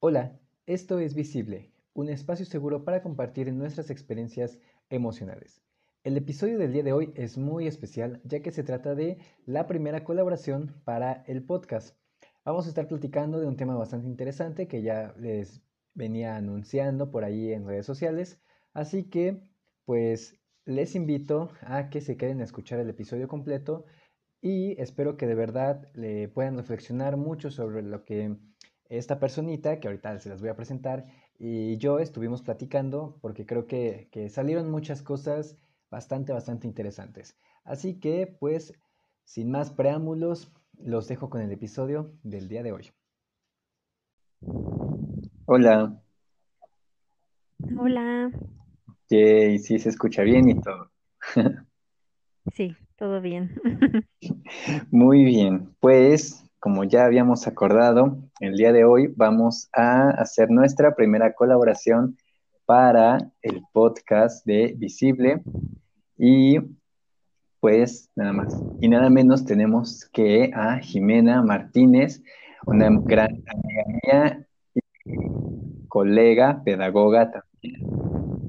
Hola, esto es Visible, un espacio seguro para compartir nuestras experiencias emocionales. El episodio del día de hoy es muy especial ya que se trata de la primera colaboración para el podcast. Vamos a estar platicando de un tema bastante interesante que ya les venía anunciando por ahí en redes sociales, así que pues les invito a que se queden a escuchar el episodio completo y espero que de verdad le puedan reflexionar mucho sobre lo que esta personita, que ahorita se las voy a presentar, y yo estuvimos platicando porque creo que, salieron muchas cosas bastante, bastante interesantes. Así que, pues, sin más preámbulos, los dejo con el episodio del día de hoy. Hola. Hola. Sí, sí se escucha bien y todo. Sí, todo bien. Muy bien, pues como ya habíamos acordado, el día de hoy vamos a hacer nuestra primera colaboración para el podcast de Visible. Y pues nada más y nada menos tenemos que a Jimena Martínez, una gran amiga mía y colega, pedagoga también,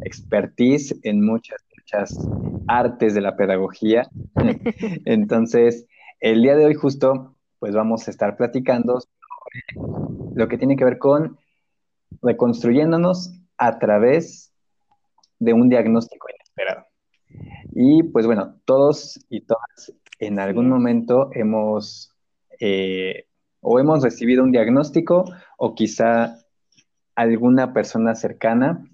expertise en muchas, muchas artes de la pedagogía. Entonces, el día de hoy justo pues vamos a estar platicando sobre lo que tiene que ver con reconstruyéndonos a través de un diagnóstico inesperado. Y pues bueno, todos y todas en algún momento hemos eh, o hemos recibido un diagnóstico o quizá alguna persona cercana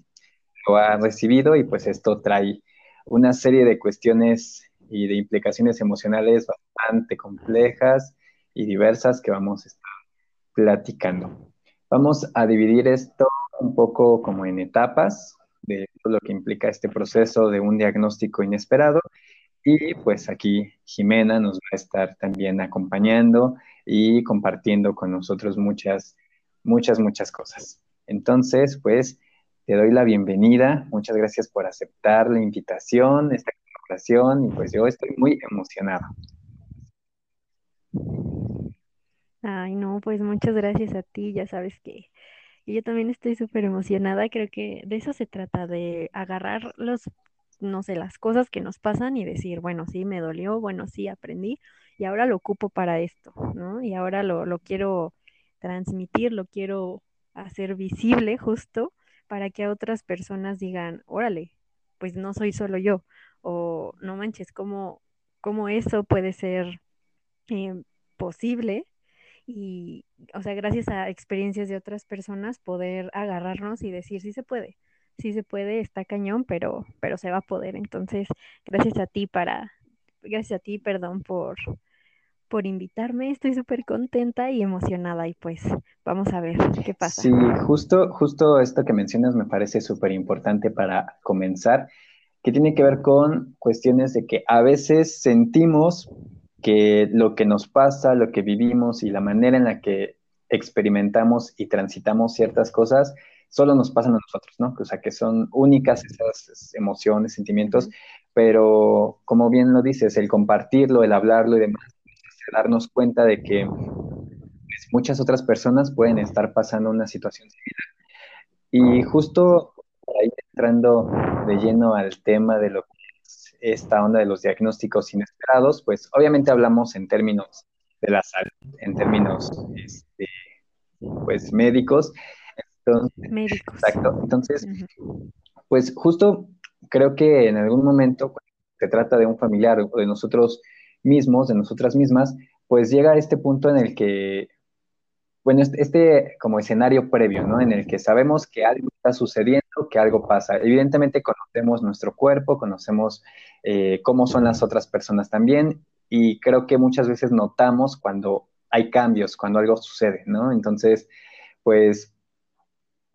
lo ha recibido y pues esto trae una serie de cuestiones y de implicaciones emocionales bastante complejas y diversas que vamos a estar platicando. Vamos a dividir esto un poco como en etapas de lo que implica este proceso de un diagnóstico inesperado y pues aquí Jimena nos va a estar también acompañando y compartiendo con nosotros muchas, muchas, muchas cosas. Entonces, pues te doy la bienvenida. Muchas gracias por aceptar la invitación, esta colaboración y pues yo estoy muy emocionado. Ay, no, pues muchas gracias a ti, ya sabes que yo también estoy súper emocionada, creo que de eso se trata, de agarrar los, no sé, las cosas que nos pasan y decir, bueno, sí, me dolió, bueno, sí, aprendí y ahora lo ocupo para esto, ¿no? Y ahora lo, lo quiero transmitir, lo quiero hacer visible justo para que a otras personas digan, órale, pues no soy solo yo, o no manches, ¿cómo, cómo eso puede ser eh, posible? Y, o sea, gracias a experiencias de otras personas, poder agarrarnos y decir, sí se puede, sí se puede, está cañón, pero, pero se va a poder. Entonces, gracias a ti para, gracias a ti, perdón, por, por invitarme. Estoy súper contenta y emocionada y pues vamos a ver qué pasa. Sí, justo, justo esto que mencionas me parece súper importante para comenzar, que tiene que ver con cuestiones de que a veces sentimos que lo que nos pasa, lo que vivimos y la manera en la que experimentamos y transitamos ciertas cosas, solo nos pasan a nosotros, ¿no? O sea, que son únicas esas emociones, sentimientos, pero como bien lo dices, el compartirlo, el hablarlo y demás, darnos cuenta de que pues, muchas otras personas pueden estar pasando una situación similar. Y justo ahí entrando de lleno al tema de lo que esta onda de los diagnósticos inesperados, pues obviamente hablamos en términos de la salud, en términos este, pues médicos. médicos. Exacto. Entonces, pues justo creo que en algún momento cuando se trata de un familiar o de nosotros mismos, de nosotras mismas, pues llega este punto en el que bueno, este, este, como escenario previo, ¿no? En el que sabemos que algo está sucediendo, que algo pasa. Evidentemente conocemos nuestro cuerpo, conocemos eh, cómo son las otras personas también, y creo que muchas veces notamos cuando hay cambios, cuando algo sucede, ¿no? Entonces, pues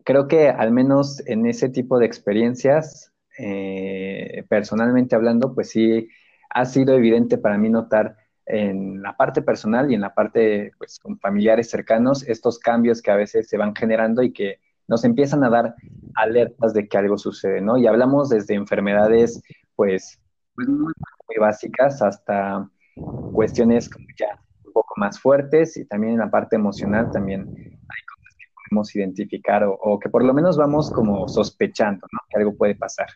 creo que al menos en ese tipo de experiencias, eh, personalmente hablando, pues sí ha sido evidente para mí notar en la parte personal y en la parte pues, con familiares cercanos, estos cambios que a veces se van generando y que nos empiezan a dar alertas de que algo sucede, ¿no? Y hablamos desde enfermedades, pues, pues muy, básicas hasta cuestiones como ya un poco más fuertes y también en la parte emocional también hay cosas que podemos identificar o, o, que por lo menos vamos como sospechando, ¿no? Que algo puede pasar.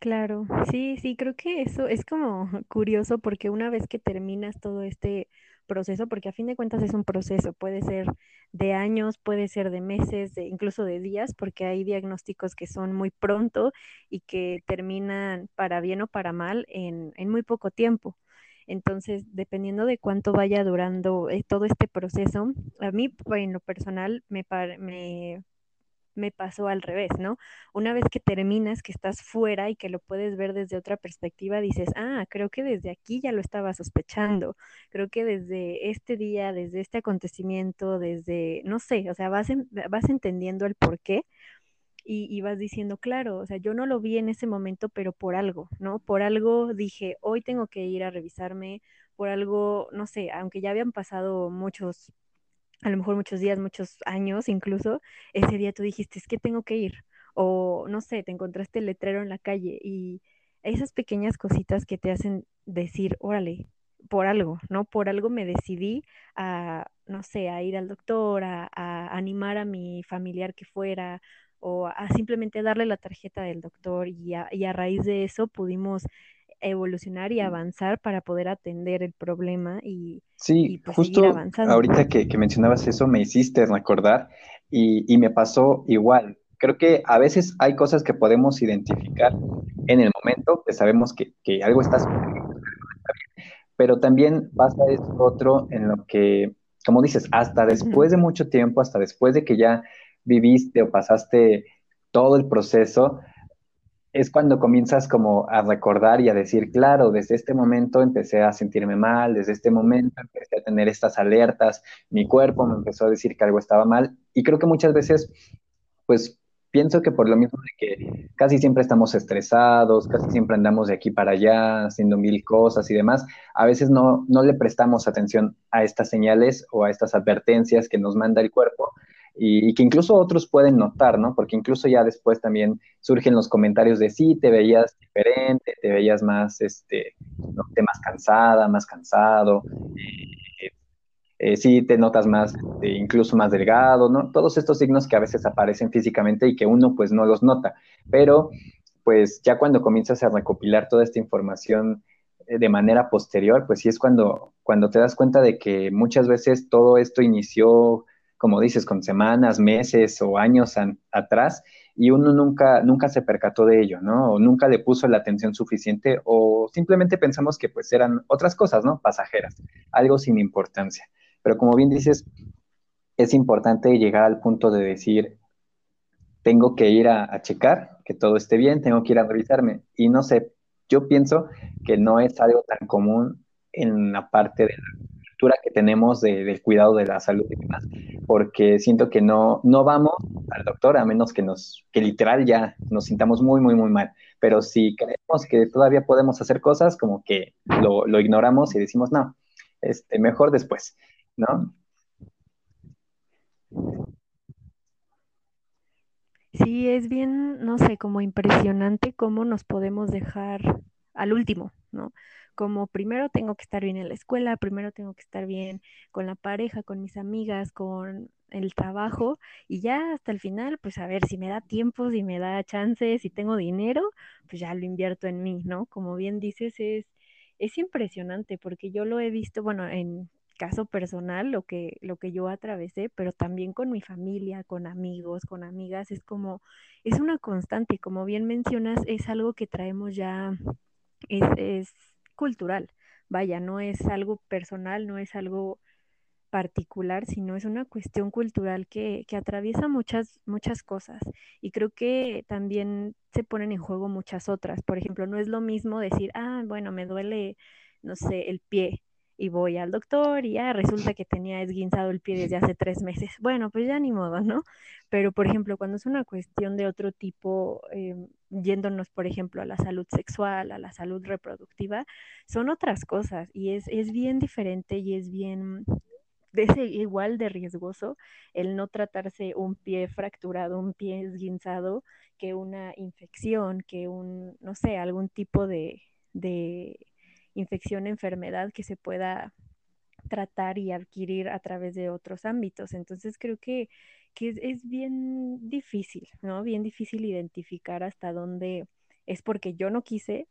Claro, sí, sí, creo que eso es como curioso porque una vez que terminas todo este proceso, porque a fin de cuentas es un proceso, puede ser de años, puede ser de meses, de, incluso de días, porque hay diagnósticos que son muy pronto y que terminan para bien o para mal en, en muy poco tiempo. Entonces, dependiendo de cuánto vaya durando eh, todo este proceso, a mí en lo personal me, me me pasó al revés, ¿no? Una vez que terminas, que estás fuera y que lo puedes ver desde otra perspectiva, dices, ah, creo que desde aquí ya lo estaba sospechando, creo que desde este día, desde este acontecimiento, desde, no sé, o sea, vas, vas entendiendo el por qué. Y, y, vas diciendo, claro, o sea, yo no lo vi en ese momento, pero por algo, ¿no? Por algo dije, hoy tengo que ir a revisarme, por algo, no sé, aunque ya habían pasado muchos a lo mejor muchos días, muchos años incluso, ese día tú dijiste, es que tengo que ir. O no sé, te encontraste el letrero en la calle y esas pequeñas cositas que te hacen decir, órale, por algo, ¿no? Por algo me decidí a, no sé, a ir al doctor, a, animar a mi familiar que fuera o a simplemente darle la tarjeta del doctor y a, y a raíz de eso pudimos evolucionar y avanzar para poder atender el problema y, sí, pues, justo ahorita que, mencionabas eso me hiciste recordar y, y me pasó igual. Creo que a veces hay cosas que podemos identificar en el momento, que sabemos que, que algo está pero también pasa esto otro en lo que, como dices, hasta después de mucho tiempo, hasta después de que ya viviste o pasaste todo el proceso, es cuando comienzas como a recordar y a decir, claro, desde este momento empecé a sentirme mal, desde este momento empecé a tener estas alertas, mi cuerpo me empezó a decir que algo estaba mal. Y creo que muchas veces, pues pienso que por lo mismo de que casi siempre estamos estresados, casi siempre andamos de aquí para allá haciendo mil cosas y demás, a veces no, no le prestamos atención a estas señales o a estas advertencias que nos manda el cuerpo y, que incluso otros pueden notar, ¿no? Porque incluso ya después también surgen los comentarios de sí, te veías diferente, te veías más, este, más cansada, más cansado, eh, eh, sí te notas más, este, incluso más delgado, ¿no? Todos estos signos que a veces aparecen físicamente y que uno pues no los nota, pero pues ya cuando comienzas a recopilar toda esta información eh, de manera posterior, pues sí es cuando, cuando te das cuenta de que muchas veces todo esto inició como dices, con semanas, meses o años atrás y uno nunca, nunca se percató de ello, ¿no? O nunca le puso la atención suficiente o simplemente pensamos que pues eran otras cosas, ¿no? Pasajeras, algo sin importancia. Pero como bien dices, es importante llegar al punto de decir, tengo que ir a, a checar que todo esté bien, tengo que ir a revisarme. Y no sé, yo pienso que no es algo tan común en la parte de la que tenemos del cuidado de la salud y demás, porque siento que no, no vamos al doctor a menos que nos, que literal ya nos sintamos muy, muy, muy mal. Pero si creemos que todavía podemos hacer cosas, como que lo, lo ignoramos y decimos, no, este, mejor después, ¿no? Sí, es bien, no sé, como impresionante cómo nos podemos dejar al último, ¿no? Como primero tengo que estar bien en la escuela, primero tengo que estar bien con la pareja, con mis amigas, con el trabajo y ya hasta el final, pues a ver si me da tiempo, si me da chance, si tengo dinero, pues ya lo invierto en mí, ¿no? Como bien dices, es, es impresionante porque yo lo he visto, bueno, en caso personal, lo que, lo que yo atravesé, pero también con mi familia, con amigos, con amigas, es como, es una constante, como bien mencionas, es algo que traemos ya, es, es cultural. Vaya, no es algo personal, no es algo particular, sino es una cuestión cultural que, que, atraviesa muchas, muchas cosas. Y creo que también se ponen en juego muchas otras. Por ejemplo, no es lo mismo decir, ah, bueno, me duele, no sé, el pie y voy al doctor y ya resulta que tenía esguinzado el pie desde hace tres meses. Bueno, pues ya ni modo, ¿no? Pero, por ejemplo, cuando es una cuestión de otro tipo, em, yéndonos, por ejemplo, a la salud sexual, a la salud reproductiva, son otras cosas y es, es bien diferente y es bien igual de riesgoso el no tratarse un pie fracturado, un pie esguinzado, que una infección, que un, no sé, algún tipo de infección, enfermedad que se pueda tratar y adquirir a través de otros ámbitos. Entonces creo que, que es, es, bien difícil, ¿no? Bien difícil identificar hasta dónde es porque yo no quise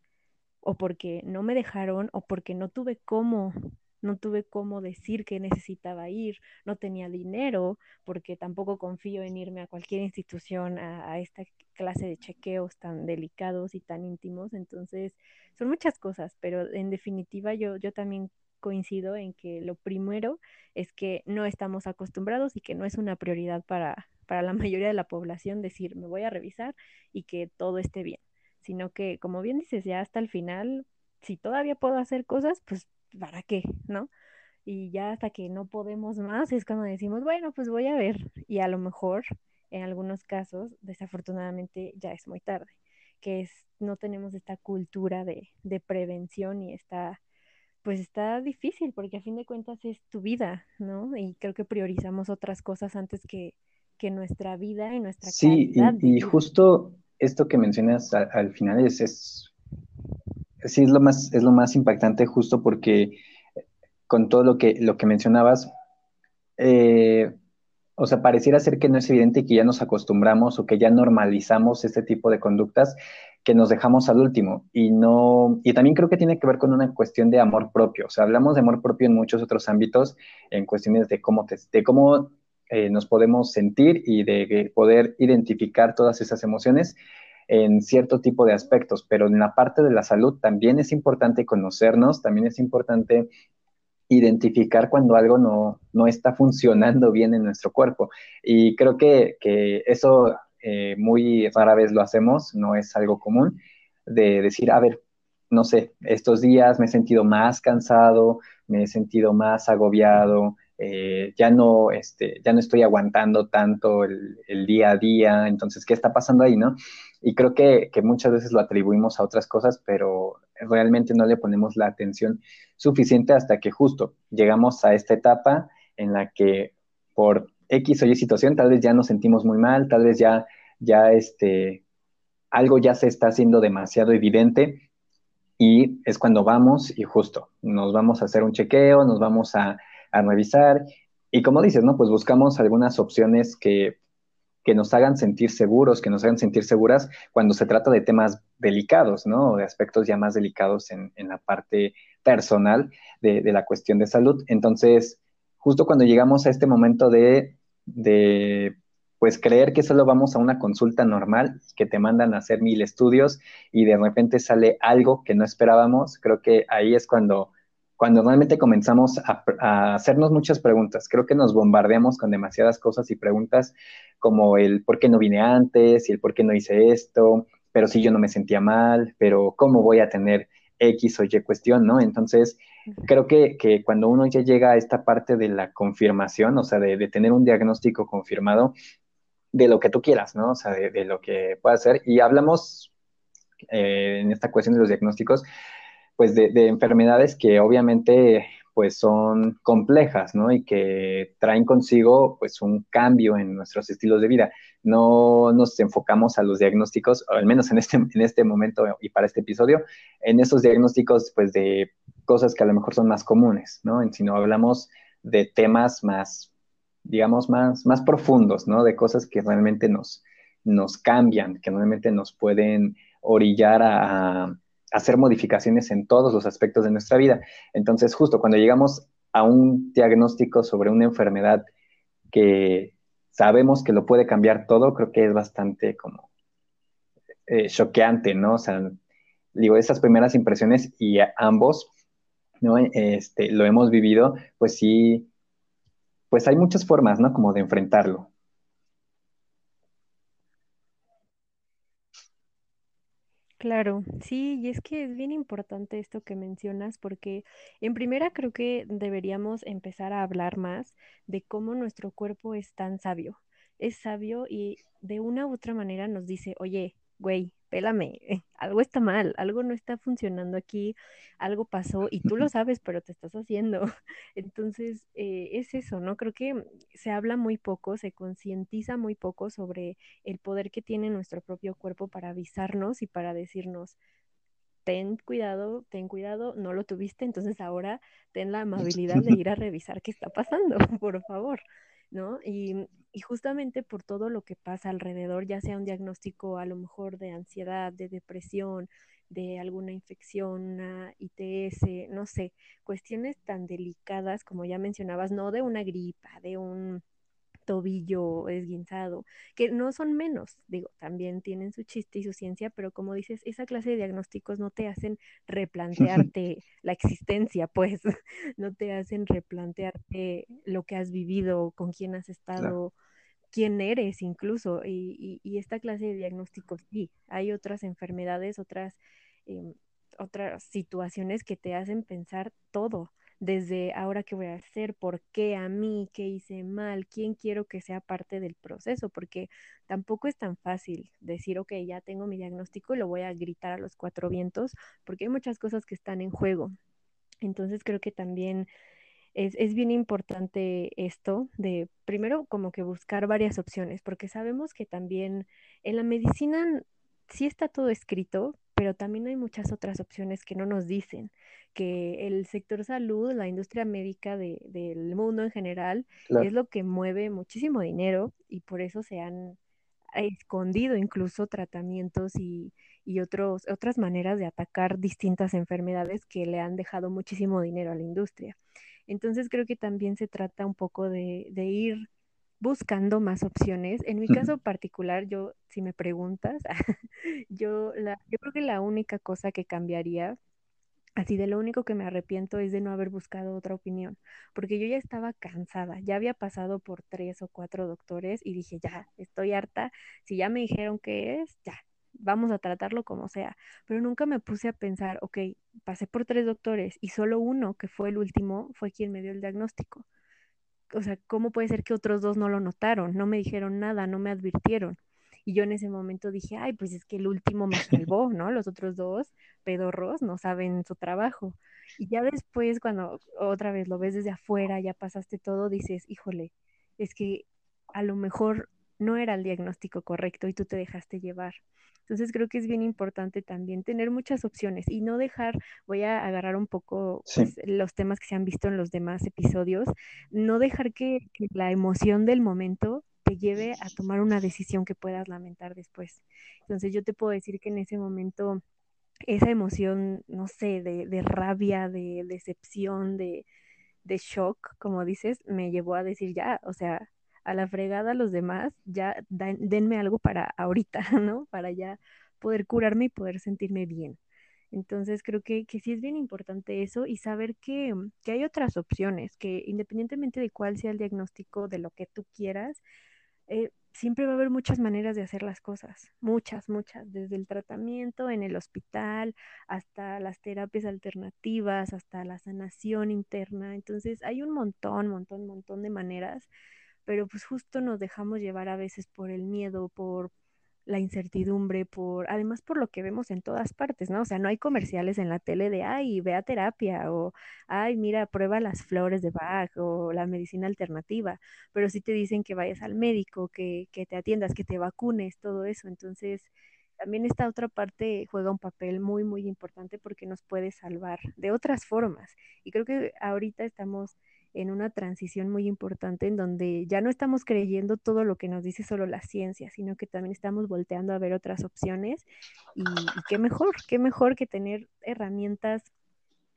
o porque no me dejaron o porque no tuve cómo no tuve cómo decir que necesitaba ir, no tenía dinero, porque tampoco confío en irme a cualquier institución a, esta clase de chequeos tan delicados y tan íntimos. Entonces, son muchas cosas, pero en definitiva yo, yo también coincido en que lo primero es que no estamos acostumbrados y que no es una prioridad para, para la mayoría de la población decir, me voy a revisar y que todo esté bien, sino que, como bien dices, ya hasta el final, si todavía puedo hacer cosas, pues ¿para qué? ¿No? Y ya hasta que no podemos más es cuando decimos, bueno, pues voy a ver. Y a lo mejor, en algunos casos, desafortunadamente ya es muy tarde, que es, no tenemos esta cultura de, de prevención y está, pues está difícil, porque a fin de cuentas es tu vida, ¿no? Y creo que priorizamos otras cosas antes que, que nuestra vida y nuestra sí, y, y justo esto que mencionas al, final es, es sí es lo más, es lo más impactante justo porque con todo lo que, lo que mencionabas, eh, o sea, pareciera ser que no es evidente que ya nos acostumbramos o que ya normalizamos este tipo de conductas que nos dejamos al último. Y no, y también creo que tiene que ver con una cuestión de amor propio. O sea, hablamos de amor propio en muchos otros ámbitos, en cuestiones de cómo, te, de cómo eh, nos podemos sentir y de poder identificar todas esas emociones en cierto tipo de aspectos, pero en la parte de la salud también es importante conocernos, también es importante identificar cuando algo no, no está funcionando bien en nuestro cuerpo. Y creo que, que eso eh, muy rara vez lo hacemos, no es algo común, de decir, a ver, no sé, estos días me he sentido más cansado, me he sentido más agobiado, eh, ya, no, este, ya no estoy aguantando tanto el, el, día a día, entonces, ¿qué está pasando ahí, no? Y creo que, muchas veces lo atribuimos a otras cosas, pero realmente no le ponemos la atención suficiente hasta que justo llegamos a esta etapa en la que por X o Y situación tal vez ya nos sentimos muy mal, tal vez ya, ya este, algo ya se está haciendo demasiado evidente y es cuando vamos y justo nos vamos a hacer un chequeo, nos vamos a, a revisar y como dices, ¿no? Pues buscamos algunas opciones que que nos hagan sentir seguros, que nos hagan sentir seguras cuando se trata de temas delicados, ¿no? De aspectos ya más delicados en, la parte personal de, la cuestión de salud. Entonces, justo cuando llegamos a este momento de, de, pues, creer que solo vamos a una consulta normal, que te mandan a hacer mil estudios y de repente sale algo que no esperábamos, creo que ahí es cuando cuando realmente comenzamos a, hacernos muchas preguntas. Creo que nos bombardeamos con demasiadas cosas y preguntas como el por qué no vine antes y el por qué no hice esto, pero si yo no me sentía mal, pero cómo voy a tener X o Y cuestión, ¿no? Entonces, creo que, cuando uno ya llega a esta parte de la confirmación, o sea, de, tener un diagnóstico confirmado de lo que tú quieras, ¿no? O sea, de, lo que pueda ser. Y hablamos eh, en esta cuestión de los diagnósticos, pues de, enfermedades que obviamente pues son complejas, ¿no? Y que traen consigo pues un cambio en nuestros estilos de vida. No nos enfocamos a los diagnósticos, al menos en este, en este momento y para este episodio, en esos diagnósticos pues de cosas que a lo mejor son más comunes, ¿no? Sino hablamos de temas más, digamos, más, más profundos, ¿no? De cosas que realmente nos, nos cambian, que realmente nos pueden orillar a hacer modificaciones en todos los aspectos de nuestra vida. Entonces, justo cuando llegamos a un diagnóstico sobre una enfermedad que sabemos que lo puede cambiar todo, creo que es bastante como eh, choqueante, ¿no? O sea, digo, esas primeras impresiones y ambos, ¿no? Este, lo hemos vivido, pues sí, pues hay muchas formas, ¿no? Como de enfrentarlo. Claro, sí, y es que es bien importante esto que mencionas porque en primera creo que deberíamos empezar a hablar más de cómo nuestro cuerpo es tan sabio. Es sabio y de una u otra manera nos dice, oye, güey, pélame, algo está mal, algo no está funcionando aquí, algo pasó y tú lo sabes, pero te estás haciendo. Entonces, eh, es eso, ¿no? Creo que se habla muy poco, se concientiza muy poco sobre el poder que tiene nuestro propio cuerpo para avisarnos y para decirnos, ten cuidado, ten cuidado, no lo tuviste, entonces ahora ten la amabilidad de ir a revisar qué está pasando, por favor, ¿no? Y, y, justamente por todo lo que pasa alrededor, ya sea un diagnóstico a lo mejor de ansiedad, de depresión, de alguna infección, ITS, no sé, cuestiones tan delicadas como ya mencionabas, no de una gripa, de un tobillo esguinzado, que no son menos, digo, también tienen su chiste y su ciencia, pero como dices, esa clase de diagnósticos no te hacen replantearte la existencia, pues, no te hacen replantearte lo que has vivido, con quién has estado. quién eres incluso, y, y, esta clase de diagnósticos, sí, hay otras enfermedades, otras, em, otras situaciones que te hacen pensar todo, desde ahora qué voy a hacer, por qué a mí, qué hice mal, quién quiero que sea parte del proceso, porque tampoco es tan fácil decir, ok, ya tengo mi diagnóstico y lo voy a gritar a los cuatro vientos, porque hay muchas cosas que están en juego. Entonces creo que también es, es, bien importante esto de primero como que buscar varias opciones, porque sabemos que también en la medicina sí está todo escrito, pero también hay muchas otras opciones que no nos dicen, que el sector salud, la industria médica del mundo en general, es lo que mueve muchísimo dinero y por eso se han escondido incluso tratamientos y, y otros, otras maneras de atacar distintas enfermedades que le han dejado muchísimo dinero a la industria. Entonces creo que también se trata un poco de, de ir buscando más opciones. En mi caso particular, yo, si me preguntas, yo, la, yo creo que la única cosa que cambiaría, así de lo único que me arrepiento es de no haber buscado otra opinión, porque yo ya estaba cansada, ya había pasado por tres o cuatro doctores y dije, ya, estoy harta, si ya me dijeron qué es, ya, vamos a tratarlo como sea, pero nunca me puse a pensar, ok, pasé por tres doctores y solo uno, que fue el último, fue quien me dio el diagnóstico o sea, ¿cómo puede ser que otros dos no lo notaron? No me dijeron nada, no me advirtieron. Y yo en ese momento dije, ay, pues es que el último me salvó, ¿no? Los otros dos pedorros no saben su trabajo. Y ya después, cuando otra vez lo ves desde afuera, ya pasaste todo, dices, híjole, es que a lo mejor no era el diagnóstico correcto y tú te dejaste llevar. Entonces creo que es bien importante también tener muchas opciones y no dejar, voy a agarrar un poco pues, los temas que se han visto en los demás episodios, no dejar que, la emoción del momento te lleve a tomar una decisión que puedas lamentar después. Entonces yo te puedo decir que en ese momento esa emoción, no sé, de, de rabia, de decepción, de, de shock, como dices, me llevó a decir ya, o sea, a la fregada a los demás, ya denme algo para ahorita, ¿no? Para ya poder curarme y poder sentirme bien. Entonces creo que, que sí es bien importante eso y saber que, que, hay otras opciones, que independientemente de cuál sea el diagnóstico de lo que tú quieras, eh, siempre va a haber muchas maneras de hacer las cosas, muchas, muchas, desde el tratamiento en el hospital hasta las terapias alternativas, hasta la sanación interna. Entonces hay un montón, montón, montón de maneras pero pues justo nos dejamos llevar a veces por el miedo, por la incertidumbre, por además por lo que vemos en todas partes, ¿no? O sea, no hay comerciales en la tele de, ay, ve a terapia o, ay, mira, prueba las flores de Bach o la medicina alternativa, pero sí te dicen que vayas al médico, que, que te atiendas, que te vacunes, todo eso. Entonces, también esta otra parte juega un papel muy, muy importante porque nos puede salvar de otras formas. Y creo que ahorita estamos en una transición muy importante en donde ya no estamos creyendo todo lo que nos dice solo la ciencia, sino que también estamos volteando a ver otras opciones y, qué mejor, qué mejor que tener herramientas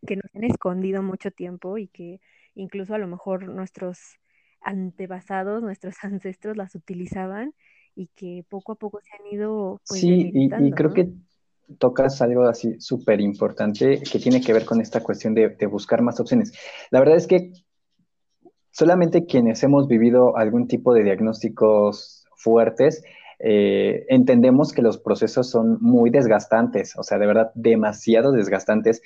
que nos han escondido mucho tiempo y que incluso a lo mejor nuestros antepasados, nuestros ancestros las utilizaban y que poco a poco se han ido pues, sí y, creo que tocas algo así súper importante que tiene que ver con esta cuestión de, de, buscar más opciones. La verdad es que solamente quienes hemos vivido algún tipo de diagnósticos fuertes, eh, entendemos que los procesos son muy desgastantes, o sea, de verdad, demasiado desgastantes,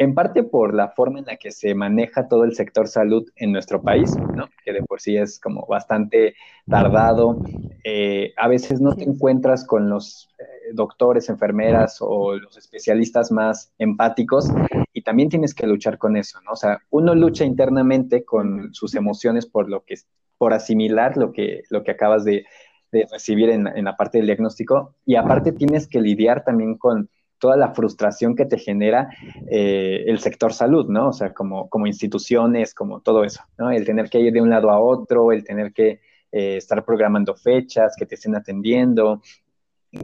en parte por la forma en la que se maneja todo el sector salud en nuestro país, ¿no? que de por sí es como bastante tardado. Eh, a veces no te encuentras con los eh, doctores, enfermeras o los especialistas más empáticos y también tienes que luchar con eso, ¿no? O sea, uno lucha internamente con sus emociones por lo que por asimilar lo que, lo que acabas de, recibir en, en, la parte del diagnóstico y aparte tienes que lidiar también con toda la frustración que te genera eh, el sector salud, ¿no? O sea, como, como instituciones, como todo eso, ¿no? El tener que ir de un lado a otro, el tener que eh, estar programando fechas, que te estén atendiendo,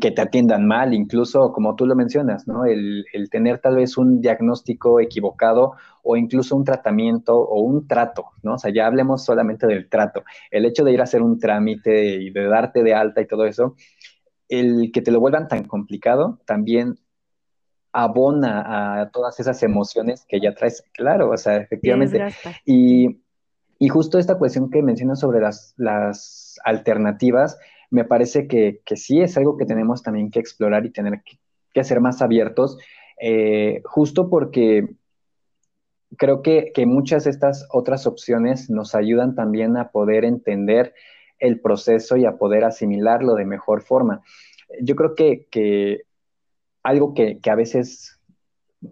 que te atiendan mal, incluso como tú lo mencionas, ¿no? El, el, tener tal vez un diagnóstico equivocado o incluso un tratamiento o un trato, ¿no? O sea, ya hablemos solamente del trato. El hecho de ir a hacer un trámite y de darte de alta y todo eso, el que te lo vuelvan tan complicado también abona a todas esas emociones que ya traes, claro, o sea, efectivamente. Y, y, justo esta cuestión que mencionas sobre las, las alternativas, me parece que, que, sí es algo que tenemos también que explorar y tener que, ser más abiertos, eh, justo porque creo que, que, muchas de estas otras opciones nos ayudan también a poder entender el proceso y a poder asimilarlo de mejor forma. Yo creo que, que algo que, que, a veces,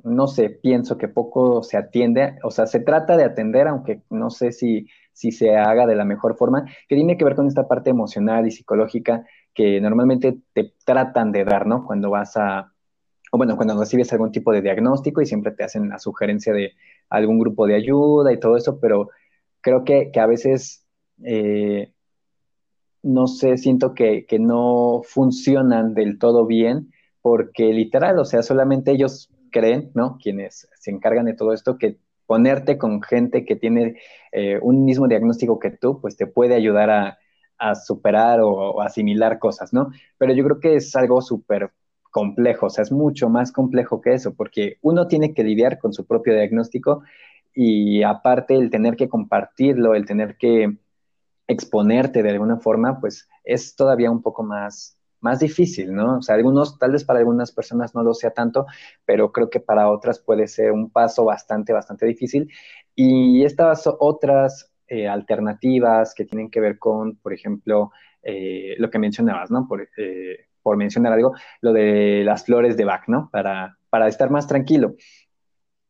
no sé, pienso que poco se atiende, o sea, se trata de atender, aunque no sé si, si se haga de la mejor forma, que tiene que ver con esta parte emocional y psicológica que normalmente te tratan de dar, ¿no? Cuando vas a, o bueno, cuando recibes algún tipo de diagnóstico y siempre te hacen la sugerencia de algún grupo de ayuda y todo eso, pero creo que, que a veces eh, no sé, siento que, que, no funcionan del todo bien, porque literal, o sea, solamente ellos creen, ¿no? Quienes se encargan de todo esto, que ponerte con gente que tiene eh, un mismo diagnóstico que tú, pues te puede ayudar a, superar o, o, asimilar cosas, ¿no? Pero yo creo que es algo súper complejo, o sea, es mucho más complejo que eso, porque uno tiene que lidiar con su propio diagnóstico y aparte el tener que compartirlo, el tener que exponerte de alguna forma, pues es todavía un poco más, más difícil, ¿no? O sea, algunos, tal vez para algunas personas no lo sea tanto, pero creo que para otras puede ser un paso bastante, bastante difícil. Y estas otras eh, alternativas que tienen que ver con, por ejemplo, eh, lo que mencionabas, ¿no? Por, eh, por, mencionar algo, lo de las flores de Bach, ¿no? Para, para estar más tranquilo.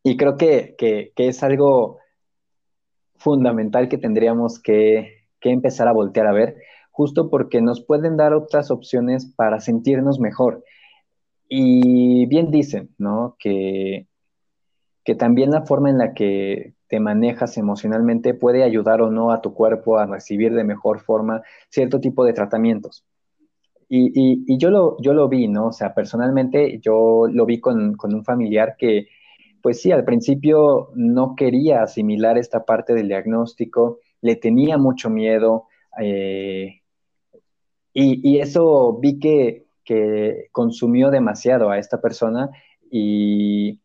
Y creo que, que, que es algo fundamental que tendríamos que que empezar a voltear a ver, justo porque nos pueden dar otras opciones para sentirnos mejor. Y bien dicen, ¿no? Que, que también la forma en la que te manejas emocionalmente puede ayudar o no a tu cuerpo a recibir de mejor forma cierto tipo de tratamientos. Y, y, yo, lo, yo lo vi, ¿no? O sea, personalmente yo lo vi con, con un familiar que, pues sí, al principio no quería asimilar esta parte del diagnóstico, le tenía mucho miedo eh, y, eso vi que, consumió demasiado a esta persona y,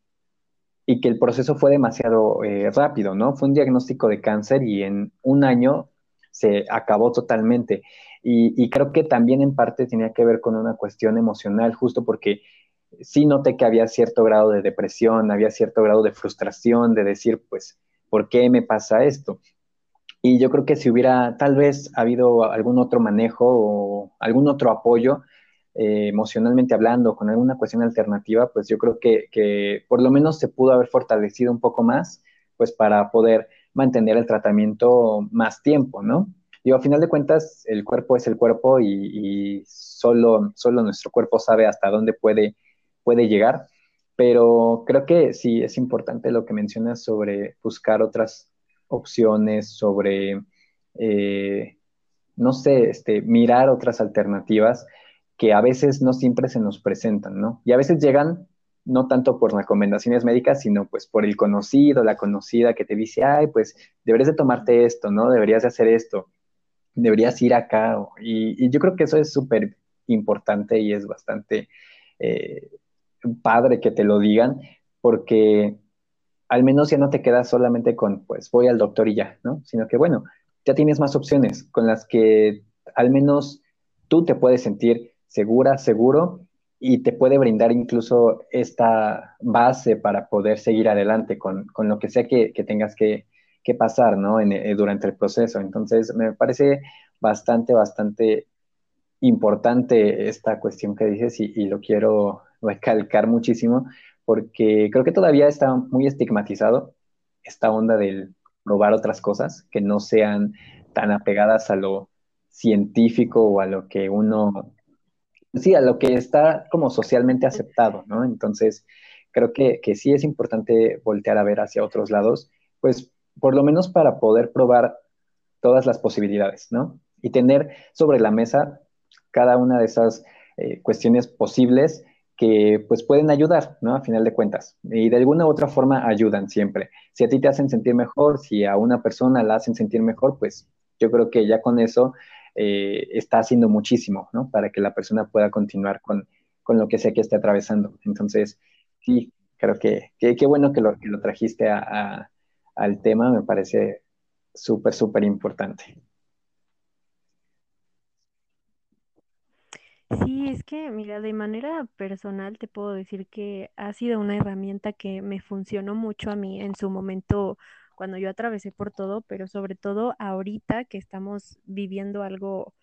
y que el proceso fue demasiado eh, rápido, ¿no? Fue un diagnóstico de cáncer y en un año se acabó totalmente. Y, y, creo que también en parte tenía que ver con una cuestión emocional, justo porque sí noté que había cierto grado de depresión, había cierto grado de frustración, de decir, pues, ¿por qué me pasa esto? Y yo creo que si hubiera tal vez habido algún otro manejo o algún otro apoyo, eh, emocionalmente hablando, con alguna cuestión alternativa, pues yo creo que, que, por lo menos se pudo haber fortalecido un poco más, pues para poder mantener el tratamiento más tiempo, ¿no? Y a final de cuentas, el cuerpo es el cuerpo y, y solo, solo nuestro cuerpo sabe hasta dónde puede, puede llegar. Pero creo que sí es importante lo que mencionas sobre buscar otras opciones, sobre, eh, no sé, este, mirar otras alternativas que a veces no siempre se nos presentan, ¿no? Y a veces llegan no tanto por recomendaciones médicas, sino pues por el conocido, la conocida que te dice, ay, pues deberías de tomarte esto, ¿no? Deberías de hacer esto, deberías ir acá. Y, y yo creo que eso es súper importante y es bastante eh, padre que te lo digan, porque al menos ya no te quedas solamente con, pues voy al doctor y ya, ¿no? Sino que, bueno, ya tienes más opciones con las que al menos tú te puedes sentir segura, seguro y te puede brindar incluso esta base para poder seguir adelante con, con lo que sea que, que tengas que, que, pasar, ¿no? En, eh, durante el proceso. Entonces, me parece bastante, bastante importante esta cuestión que dices y, y lo quiero recalcar muchísimo porque creo que todavía está muy estigmatizado esta onda del probar otras cosas que no sean tan apegadas a lo científico o a lo que uno sí, a lo que está como socialmente aceptado, ¿no? Entonces, creo que, que sí es importante voltear a ver hacia otros lados, pues por lo menos para poder probar todas las posibilidades, ¿no? Y tener sobre la mesa cada una de esas eh, cuestiones posibles que pues pueden ayudar, ¿no? A final de cuentas. Y de alguna u otra forma ayudan siempre. Si a ti te hacen sentir mejor, si a una persona la hacen sentir mejor, pues yo creo que ya con eso eh, está haciendo muchísimo, ¿no? Para que la persona pueda continuar con, lo que sea que esté atravesando. Entonces, sí, creo que qué bueno que lo, que lo trajiste al tema, me parece súper, súper importante. Sí, es que, mira, de manera personal te puedo decir que ha sido una herramienta que me funcionó mucho a mí en su momento cuando yo atravesé por todo, pero sobre todo ahorita que estamos viviendo algo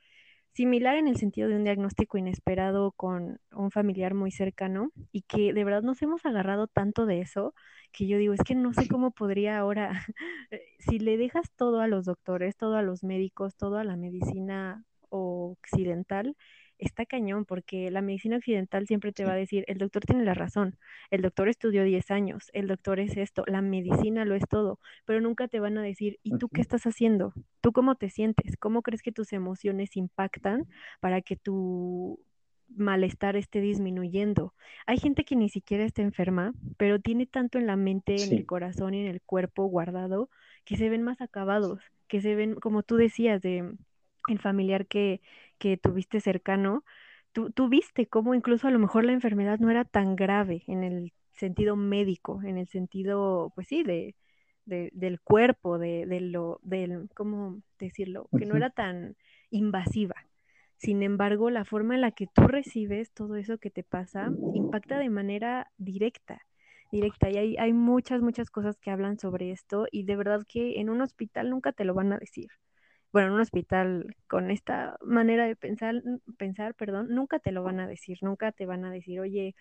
similar en el sentido de un diagnóstico inesperado con un familiar muy cercano y que de verdad nos hemos agarrado tanto de eso que yo digo, es que no sé cómo podría ahora, si le dejas todo a los doctores, todo a los médicos, todo a la medicina occidental, está cañón, porque la medicina occidental siempre te va a decir, el doctor tiene la razón, el doctor estudió 10 años, el doctor es esto, la medicina lo es todo, pero nunca te van a decir, ¿y tú qué estás haciendo? ¿Tú cómo te sientes? ¿Cómo crees que tus emociones impactan para que tu malestar esté disminuyendo? Hay gente que ni siquiera está enferma, pero tiene tanto en la mente, en el corazón y en el cuerpo guardado que se ven más acabados, que se ven, como tú decías, de el familiar que, que tuviste cercano, tú, tú viste cómo incluso a lo mejor la enfermedad no era tan grave en el sentido médico, en el sentido, pues sí, de, del cuerpo, de, de, lo, del, ¿cómo decirlo? Que no era tan invasiva. Sin embargo, la forma en la que tú recibes todo eso que te pasa impacta de manera directa, directa. Y hay, hay muchas, muchas cosas que hablan sobre esto y de verdad que en un hospital nunca te lo van a decir bueno, en un hospital con esta manera de pensar, pensar, perdón, nunca te lo van a decir, nunca te van a decir, oye,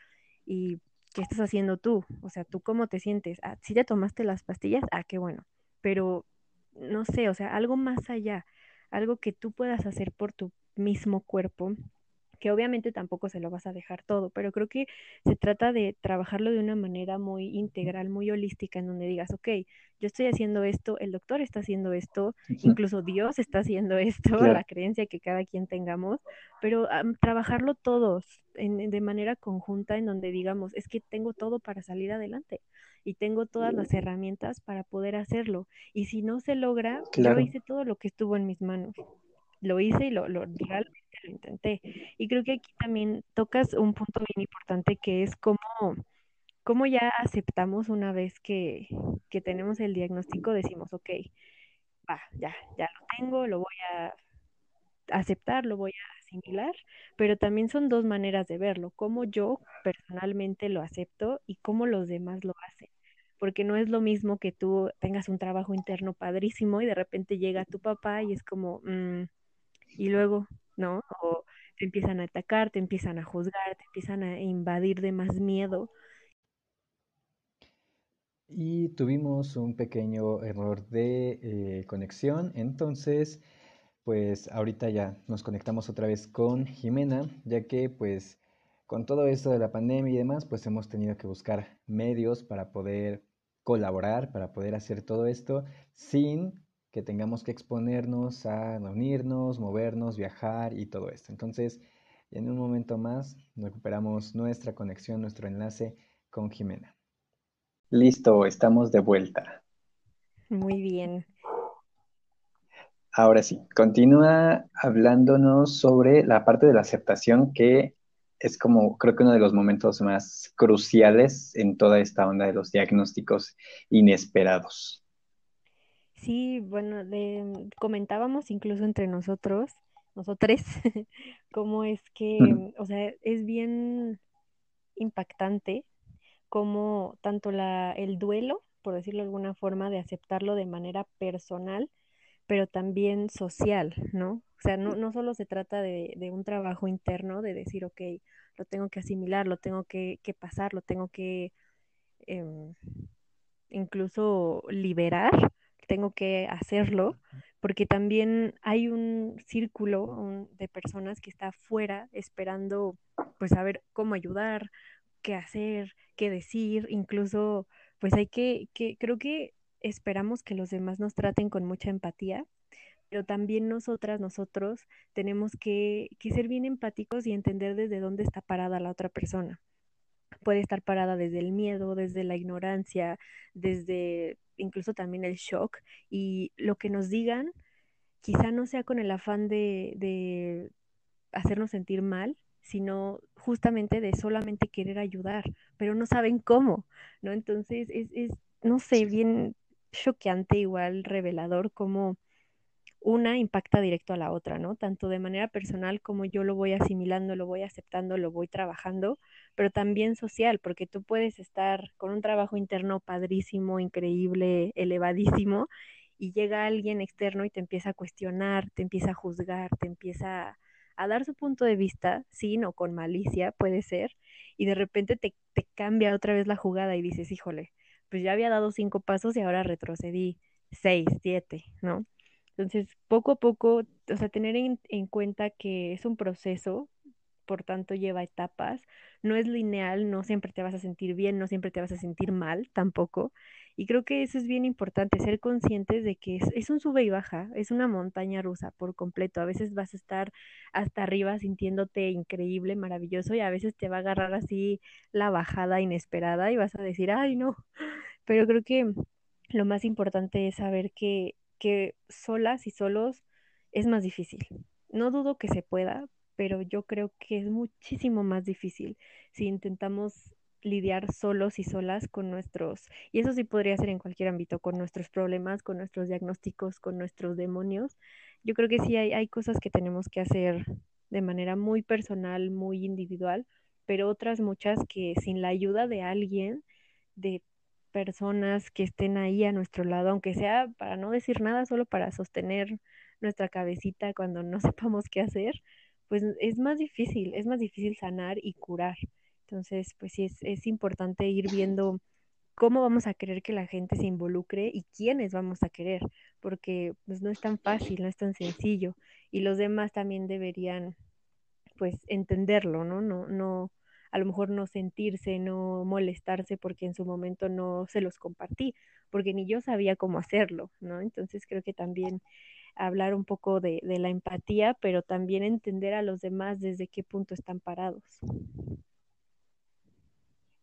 ¿y qué estás haciendo tú? O sea, ¿tú cómo te sientes? Ah, ¿sí te tomaste las pastillas? Ah, qué bueno. Pero, no sé, o sea, algo más allá, algo que tú puedas hacer por tu mismo cuerpo que obviamente tampoco se lo vas a dejar todo, pero creo que se trata de trabajarlo de una manera muy integral, muy holística, en donde digas, ok, yo estoy haciendo esto, el doctor está haciendo esto, incluso Dios está haciendo esto, la creencia que cada quien tengamos, pero trabajarlo todos en, de manera conjunta, en donde digamos, es que tengo todo para salir adelante y tengo todas las herramientas para poder hacerlo. Y si no se logra, yo hice todo lo que estuvo en mis manos. Lo hice y lo, lo realmente lo intenté. Y creo que aquí también tocas un punto bien importante que es cómo, cómo ya aceptamos una vez que, que tenemos el diagnóstico, decimos, ok, va, ya, ya lo tengo, lo voy a aceptar, lo voy a asimilar, pero también son dos maneras de verlo, cómo yo personalmente lo acepto y cómo los demás lo hacen. Porque no es lo mismo que tú tengas un trabajo interno padrísimo y de repente llega tu papá y es como, mm, y luego, ¿no? O te empiezan a atacar, te empiezan a juzgar, te empiezan a invadir de más miedo. Y tuvimos un pequeño error de eh, conexión, entonces, pues ahorita ya nos conectamos otra vez con Jimena, ya que pues con todo esto de la pandemia y demás, pues hemos tenido que buscar medios para poder colaborar, para poder hacer todo esto sin que tengamos que exponernos a reunirnos, movernos, viajar y todo esto. Entonces, en un momento más recuperamos nuestra conexión, nuestro enlace con Jimena. Listo, estamos de vuelta. Muy bien. Ahora sí, continúa hablándonos sobre la parte de la aceptación que es como creo que uno de los momentos más cruciales en toda esta onda de los diagnósticos inesperados. Sí, bueno, comentábamos incluso entre nosotros, nosotros, cómo es que, o sea, es bien impactante cómo tanto la, el duelo, por decirlo de alguna forma, de aceptarlo de manera personal, pero también social, ¿no? O sea, no, no solo se trata de, de un trabajo interno, de decir, ok, lo tengo que asimilar, lo tengo que, que pasar, lo tengo que em, incluso liberar, tengo que hacerlo, porque también hay un círculo de personas que está afuera esperando pues saber cómo ayudar, qué hacer, qué decir, incluso pues hay que, que creo que esperamos que los demás nos traten con mucha empatía, pero también nosotras, nosotros tenemos que, que ser bien empáticos y entender desde dónde está parada la otra persona puede estar parada desde el miedo, desde la ignorancia, desde incluso también el shock y lo que nos digan quizá no sea con el afán de, de hacernos sentir mal, sino justamente de solamente querer ayudar, pero no saben cómo, ¿no? Entonces es, es no sé, bien choqueante, igual revelador, como una impacta directo a la otra, ¿no? Tanto de manera personal como yo lo voy asimilando, lo voy aceptando, lo voy trabajando, pero también social, porque tú puedes estar con un trabajo interno padrísimo, increíble, elevadísimo, y llega alguien externo y te empieza a cuestionar, te empieza a juzgar, te empieza a, dar su punto de vista, sí, no con malicia, puede ser, y de repente te, te cambia otra vez la jugada y dices, híjole, pues ya había dado cinco pasos y ahora retrocedí seis, siete, ¿no? Entonces, poco a poco, o sea, tener en, en, cuenta que es un proceso, por tanto lleva etapas, no es lineal, no siempre te vas a sentir bien, no siempre te vas a sentir mal tampoco. Y creo que eso es bien importante, ser conscientes de que es, es un sube y baja, es una montaña rusa por completo. A veces vas a estar hasta arriba sintiéndote increíble, maravilloso, y a veces te va a agarrar así la bajada inesperada y vas a decir, ay, no. Pero creo que lo más importante es saber que que solas y solos es más difícil. No dudo que se pueda, pero yo creo que es muchísimo más difícil si intentamos lidiar solos y solas con nuestros, y eso sí podría ser en cualquier ámbito, con nuestros problemas, con nuestros diagnósticos, con nuestros demonios. Yo creo que sí hay, hay cosas que tenemos que hacer de manera muy personal, muy individual, pero otras muchas que sin la ayuda de alguien, de personas que estén ahí a nuestro lado, aunque sea para no decir nada, solo para sostener nuestra cabecita cuando no sepamos qué hacer, pues es más difícil, es más difícil sanar y curar. Entonces, pues sí, es, es importante ir viendo cómo vamos a querer que la gente se involucre y quiénes vamos a querer, porque pues no es tan fácil, no es tan sencillo y los demás también deberían pues entenderlo, ¿no? No no a lo mejor no sentirse, no molestarse porque en su momento no se los compartí, porque ni yo sabía cómo hacerlo, ¿no? Entonces creo que también hablar un poco de, la empatía, pero también entender a los demás desde qué punto están parados.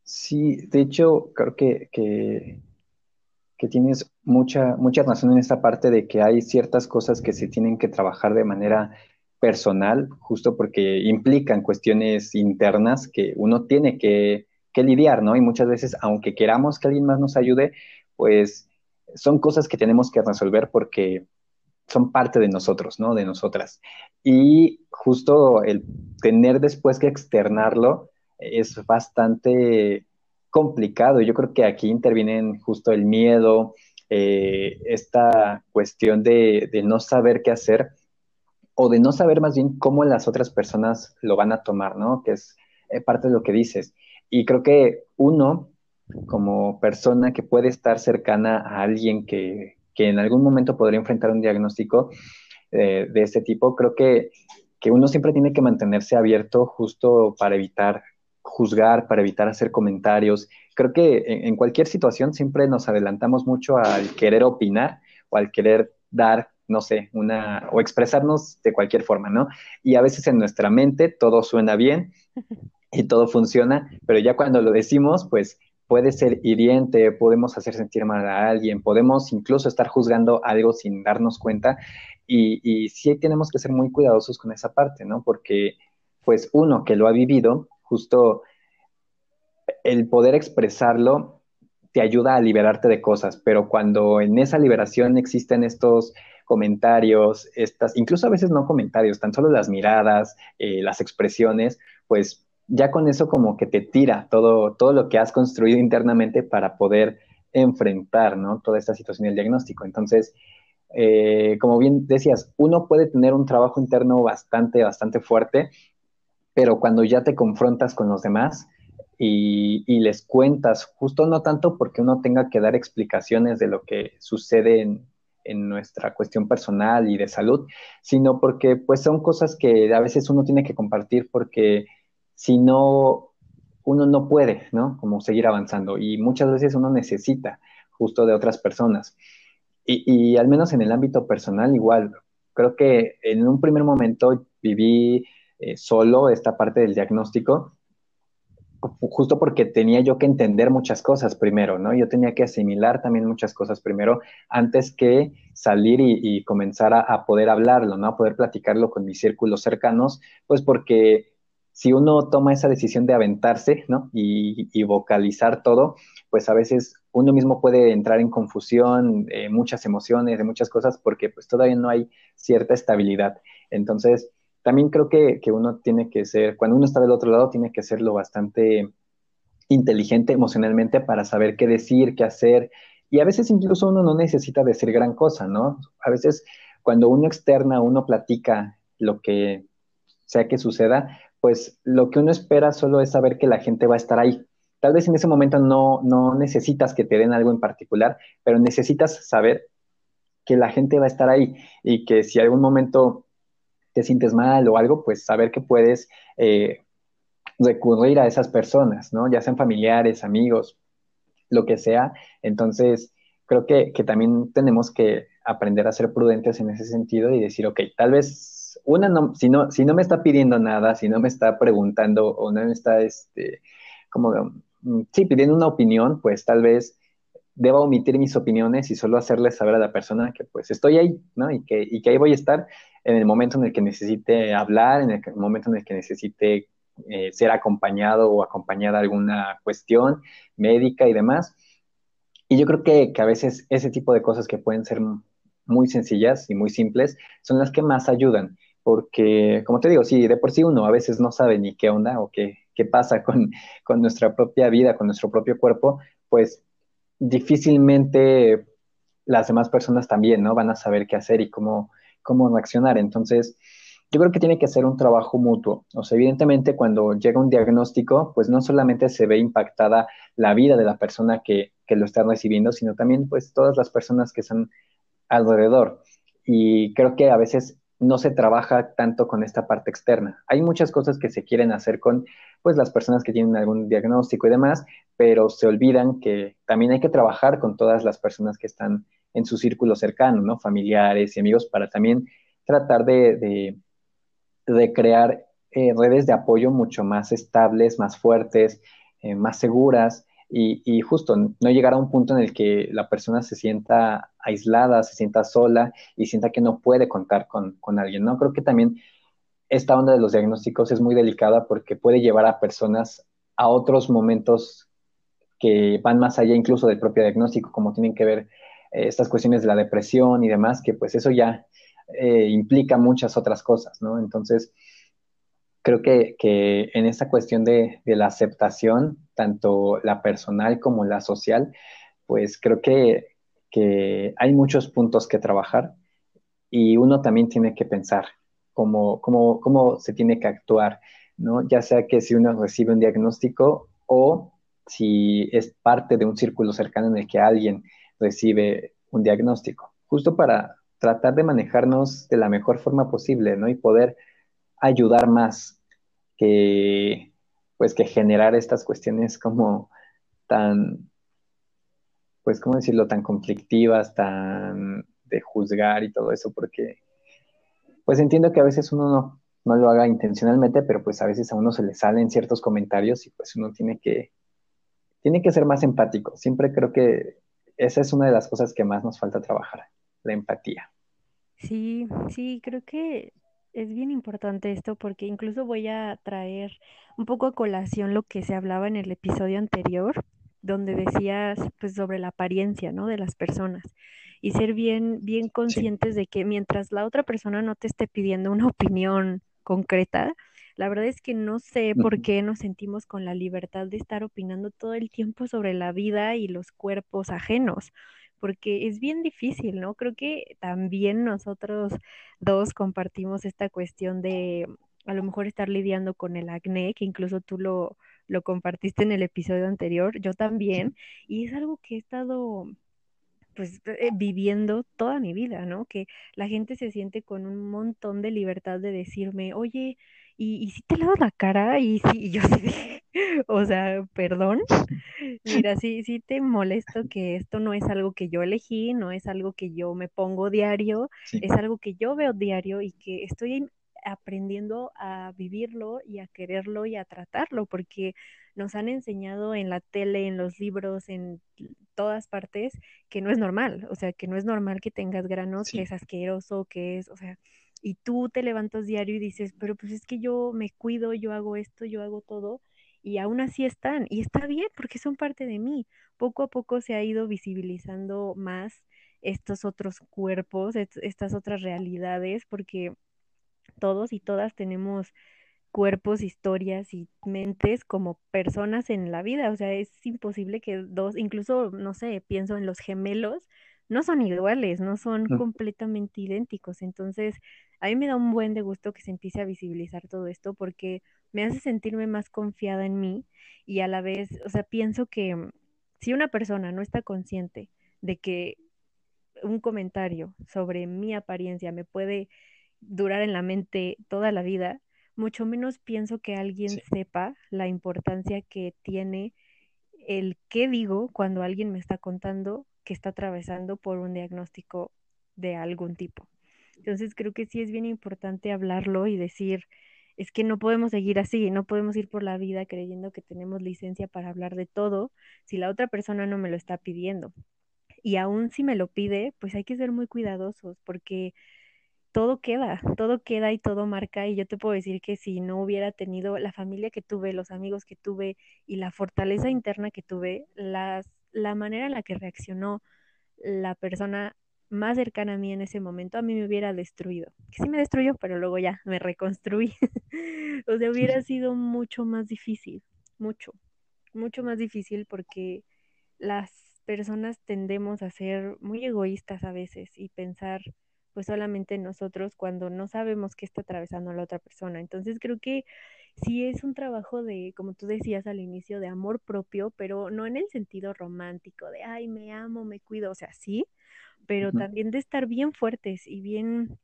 Sí, de hecho, creo que, que, que, tienes mucha, mucha razón en esta parte de que hay ciertas cosas que se tienen que trabajar de manera personal, justo porque implican cuestiones internas que uno tiene que, lidiar, ¿no? Y muchas veces, aunque queramos que alguien más nos ayude, pues son cosas que tenemos que resolver porque son parte de nosotros, ¿no? De nosotras. Y justo el tener después que externarlo es bastante complicado. Yo creo que aquí intervienen justo el miedo, eh, esta cuestión de no saber qué hacer o de no saber más bien cómo las otras personas lo van a tomar, ¿no? Que es eh, parte de lo que dices. Y creo que uno, como persona que puede estar cercana a alguien que, en algún momento podría enfrentar un diagnóstico eh, de este tipo, creo que, uno siempre tiene que mantenerse abierto justo para evitar juzgar, para evitar hacer comentarios. Creo que en, en cualquier situación siempre nos adelantamos mucho al querer opinar o al querer dar no sé, una, o expresarnos de cualquier forma, ¿no? Y a veces en nuestra mente todo suena bien y todo funciona, pero ya cuando lo decimos, pues puede ser hiriente, podemos hacer sentir mal a alguien, podemos incluso estar juzgando algo sin darnos cuenta y, sí tenemos que ser muy cuidadosos con esa parte, ¿no? Porque pues uno que lo ha vivido, justo el poder expresarlo te ayuda a liberarte de cosas, pero cuando en esa liberación existen estos comentarios, estas, incluso a veces no comentarios, tan solo las miradas, eh, las expresiones, pues ya con eso como que te tira todo, todo lo que has construido internamente para poder enfrentar, ¿no? Toda esta situación del diagnóstico. Entonces, eh, como bien decías, uno puede tener un trabajo interno bastante, bastante fuerte, pero cuando ya te confrontas con los demás y, y, les cuentas, justo no tanto porque uno tenga que dar explicaciones de lo que sucede en, en nuestra cuestión personal y de salud, sino porque pues son cosas que a veces uno tiene que compartir porque si no, uno no puede, ¿no? Como seguir avanzando y muchas veces uno necesita justo de otras personas. Y, al menos en el ámbito personal igual, creo que en un primer momento viví eh, solo esta parte del diagnóstico justo porque tenía yo que entender muchas cosas primero, ¿no? Yo tenía que asimilar también muchas cosas primero antes que salir y, comenzar a, poder hablarlo, ¿no? A poder platicarlo con mis círculos cercanos, pues porque si uno toma esa decisión de aventarse, ¿no? Y, vocalizar todo, pues a veces uno mismo puede entrar en confusión, muchas emociones, de muchas cosas, porque pues todavía no hay cierta estabilidad. Entonces, también creo que, uno tiene que ser, cuando uno está del otro lado, tiene que serlo bastante inteligente emocionalmente para saber qué decir, qué hacer. Y a veces incluso uno no necesita decir gran cosa, ¿no? A veces cuando uno externa, uno platica lo que sea que suceda, pues lo que uno espera solo es saber que la gente va a estar ahí. Tal vez en ese momento no, no necesitas que te den algo en particular, pero necesitas saber que la gente va a estar ahí y que si algún momento te sientes mal o algo, pues saber que puedes eh, recurrir a esas personas, ¿no? Ya sean familiares, amigos, lo que sea. Entonces, creo que, también tenemos que aprender a ser prudentes en ese sentido y decir, ok, tal vez una no, si no, si no me está pidiendo nada, si no me está preguntando o no me está, este, como, mm, sí, pidiendo una opinión, pues tal vez deba omitir mis opiniones y solo hacerle saber a la persona que pues estoy ahí, ¿no? Y que, y que ahí voy a estar en el momento en el que necesite hablar, en el momento en el que necesite eh, ser acompañado o acompañada alguna cuestión médica y demás. Y yo creo que, que, a veces ese tipo de cosas que pueden ser muy sencillas y muy simples son las que más ayudan, porque, como te digo, si de por sí uno a veces no sabe ni qué onda o qué, qué pasa con, con nuestra propia vida, con nuestro propio cuerpo, pues difícilmente las demás personas también, ¿no? Van a saber qué hacer y cómo, cómo reaccionar. Entonces, yo creo que tiene que ser un trabajo mutuo. O sea, evidentemente cuando llega un diagnóstico, pues no solamente se ve impactada la vida de la persona que, lo está recibiendo, sino también pues todas las personas que están alrededor. Y creo que a veces no se trabaja tanto con esta parte externa. Hay muchas cosas que se quieren hacer con pues las personas que tienen algún diagnóstico y demás, pero se olvidan que también hay que trabajar con todas las personas que están en su círculo cercano, ¿no? Familiares y amigos, para también tratar de, de, crear eh, redes de apoyo mucho más estables, más fuertes, eh, más seguras y, y, justo no llegar a un punto en el que la persona se sienta aislada, se sienta sola y sienta que no puede contar con, con alguien, ¿no? Creo que también esta onda de los diagnósticos es muy delicada porque puede llevar a personas a otros momentos que van más allá incluso del propio diagnóstico, como tienen que ver estas cuestiones de la depresión y demás, que pues eso ya eh, implica muchas otras cosas, ¿no? Entonces, creo que, en esta cuestión de, la aceptación, tanto la personal como la social, pues creo que, que hay muchos puntos que trabajar y uno también tiene que pensar cómo, cómo, cómo se tiene que actuar, ¿no? Ya sea que si uno recibe un diagnóstico o si es parte de un círculo cercano en el que alguien recibe un diagnóstico, justo para tratar de manejarnos de la mejor forma posible, ¿no? Y poder ayudar más que, pues, que generar estas cuestiones como tan, pues, ¿cómo decirlo?, tan conflictivas, tan de juzgar y todo eso, porque pues entiendo que a veces uno no, lo haga intencionalmente, pero pues a veces a uno se le salen ciertos comentarios y pues uno tiene que, tiene que ser más empático. Siempre creo que esa es una de las cosas que más nos falta trabajar, la empatía. Sí, sí, creo que es bien importante esto porque incluso voy a traer un poco a colación lo que se hablaba en el episodio anterior, donde decías pues sobre la apariencia, ¿no? de las personas y ser bien, bien conscientes de que mientras la otra persona no te esté pidiendo una opinión concreta, la verdad es que no sé por qué nos sentimos con la libertad de estar opinando todo el tiempo sobre la vida y los cuerpos ajenos, porque es bien difícil, ¿no? Creo que también nosotros dos compartimos esta cuestión de a lo mejor estar lidiando con el acné, que incluso tú lo, lo compartiste en el episodio anterior, yo también, y es algo que he estado pues eh, viviendo toda mi vida, ¿no? Que la gente se siente con un montón de libertad de decirme, oye, ¿y, y si te lavo la cara? Y, sí, y yo sí o sea, perdón. Mira, sí, sí te molesto que esto no es algo que yo elegí, no es algo que yo me pongo diario, es algo que yo veo diario y que estoy aprendiendo a vivirlo y a quererlo y a tratarlo, porque nos han enseñado en la tele, en los libros, en todas partes, que no es normal, o sea, que no es normal que tengas granos, que es asqueroso, que es, o sea, y tú te levantas diario y dices, pero pues es que yo me cuido, yo hago esto, yo hago todo, y aún así están, y está bien porque son parte de mí. Poco a poco se ha ido visibilizando más estos otros cuerpos, estas otras realidades, porque todos y todas tenemos cuerpos, historias y mentes como personas en la vida. O sea, es imposible que dos, incluso, no sé, pienso en los gemelos, no son iguales, no son completamente idénticos. Entonces, a mí me da un buen de gusto que se empiece a visibilizar todo esto porque me hace sentirme más confiada en mí y a la vez, o sea, pienso que si una persona no está consciente de que un comentario sobre mi apariencia me puede durar en la mente toda la vida, mucho menos pienso que alguien sepa la importancia que tiene el qué digo cuando alguien me está contando que está atravesando por un diagnóstico de algún tipo. Entonces creo que sí es bien importante hablarlo y decir, es que no podemos seguir así, no podemos ir por la vida creyendo que tenemos licencia para hablar de todo si la otra persona no me lo está pidiendo. Y aún si me lo pide, pues hay que ser muy cuidadosos porque todo queda, todo queda y todo marca. Y yo te puedo decir que si no hubiera tenido la familia que tuve, los amigos que tuve y la fortaleza interna que tuve, las, la manera en la que reaccionó la persona más cercana a mí en ese momento, a mí me hubiera destruido. Que sí me destruyó, pero luego ya me reconstruí. o sea, hubiera sido mucho más difícil, mucho, mucho más difícil porque las personas tendemos a ser muy egoístas a veces y pensar pues solamente nosotros cuando no sabemos qué está atravesando la otra persona. Entonces creo que sí es un trabajo de, como tú decías al inicio, de amor propio, pero no en el sentido romántico, de, ay, me amo, me cuido, o sea, sí, pero también de estar bien fuertes y bien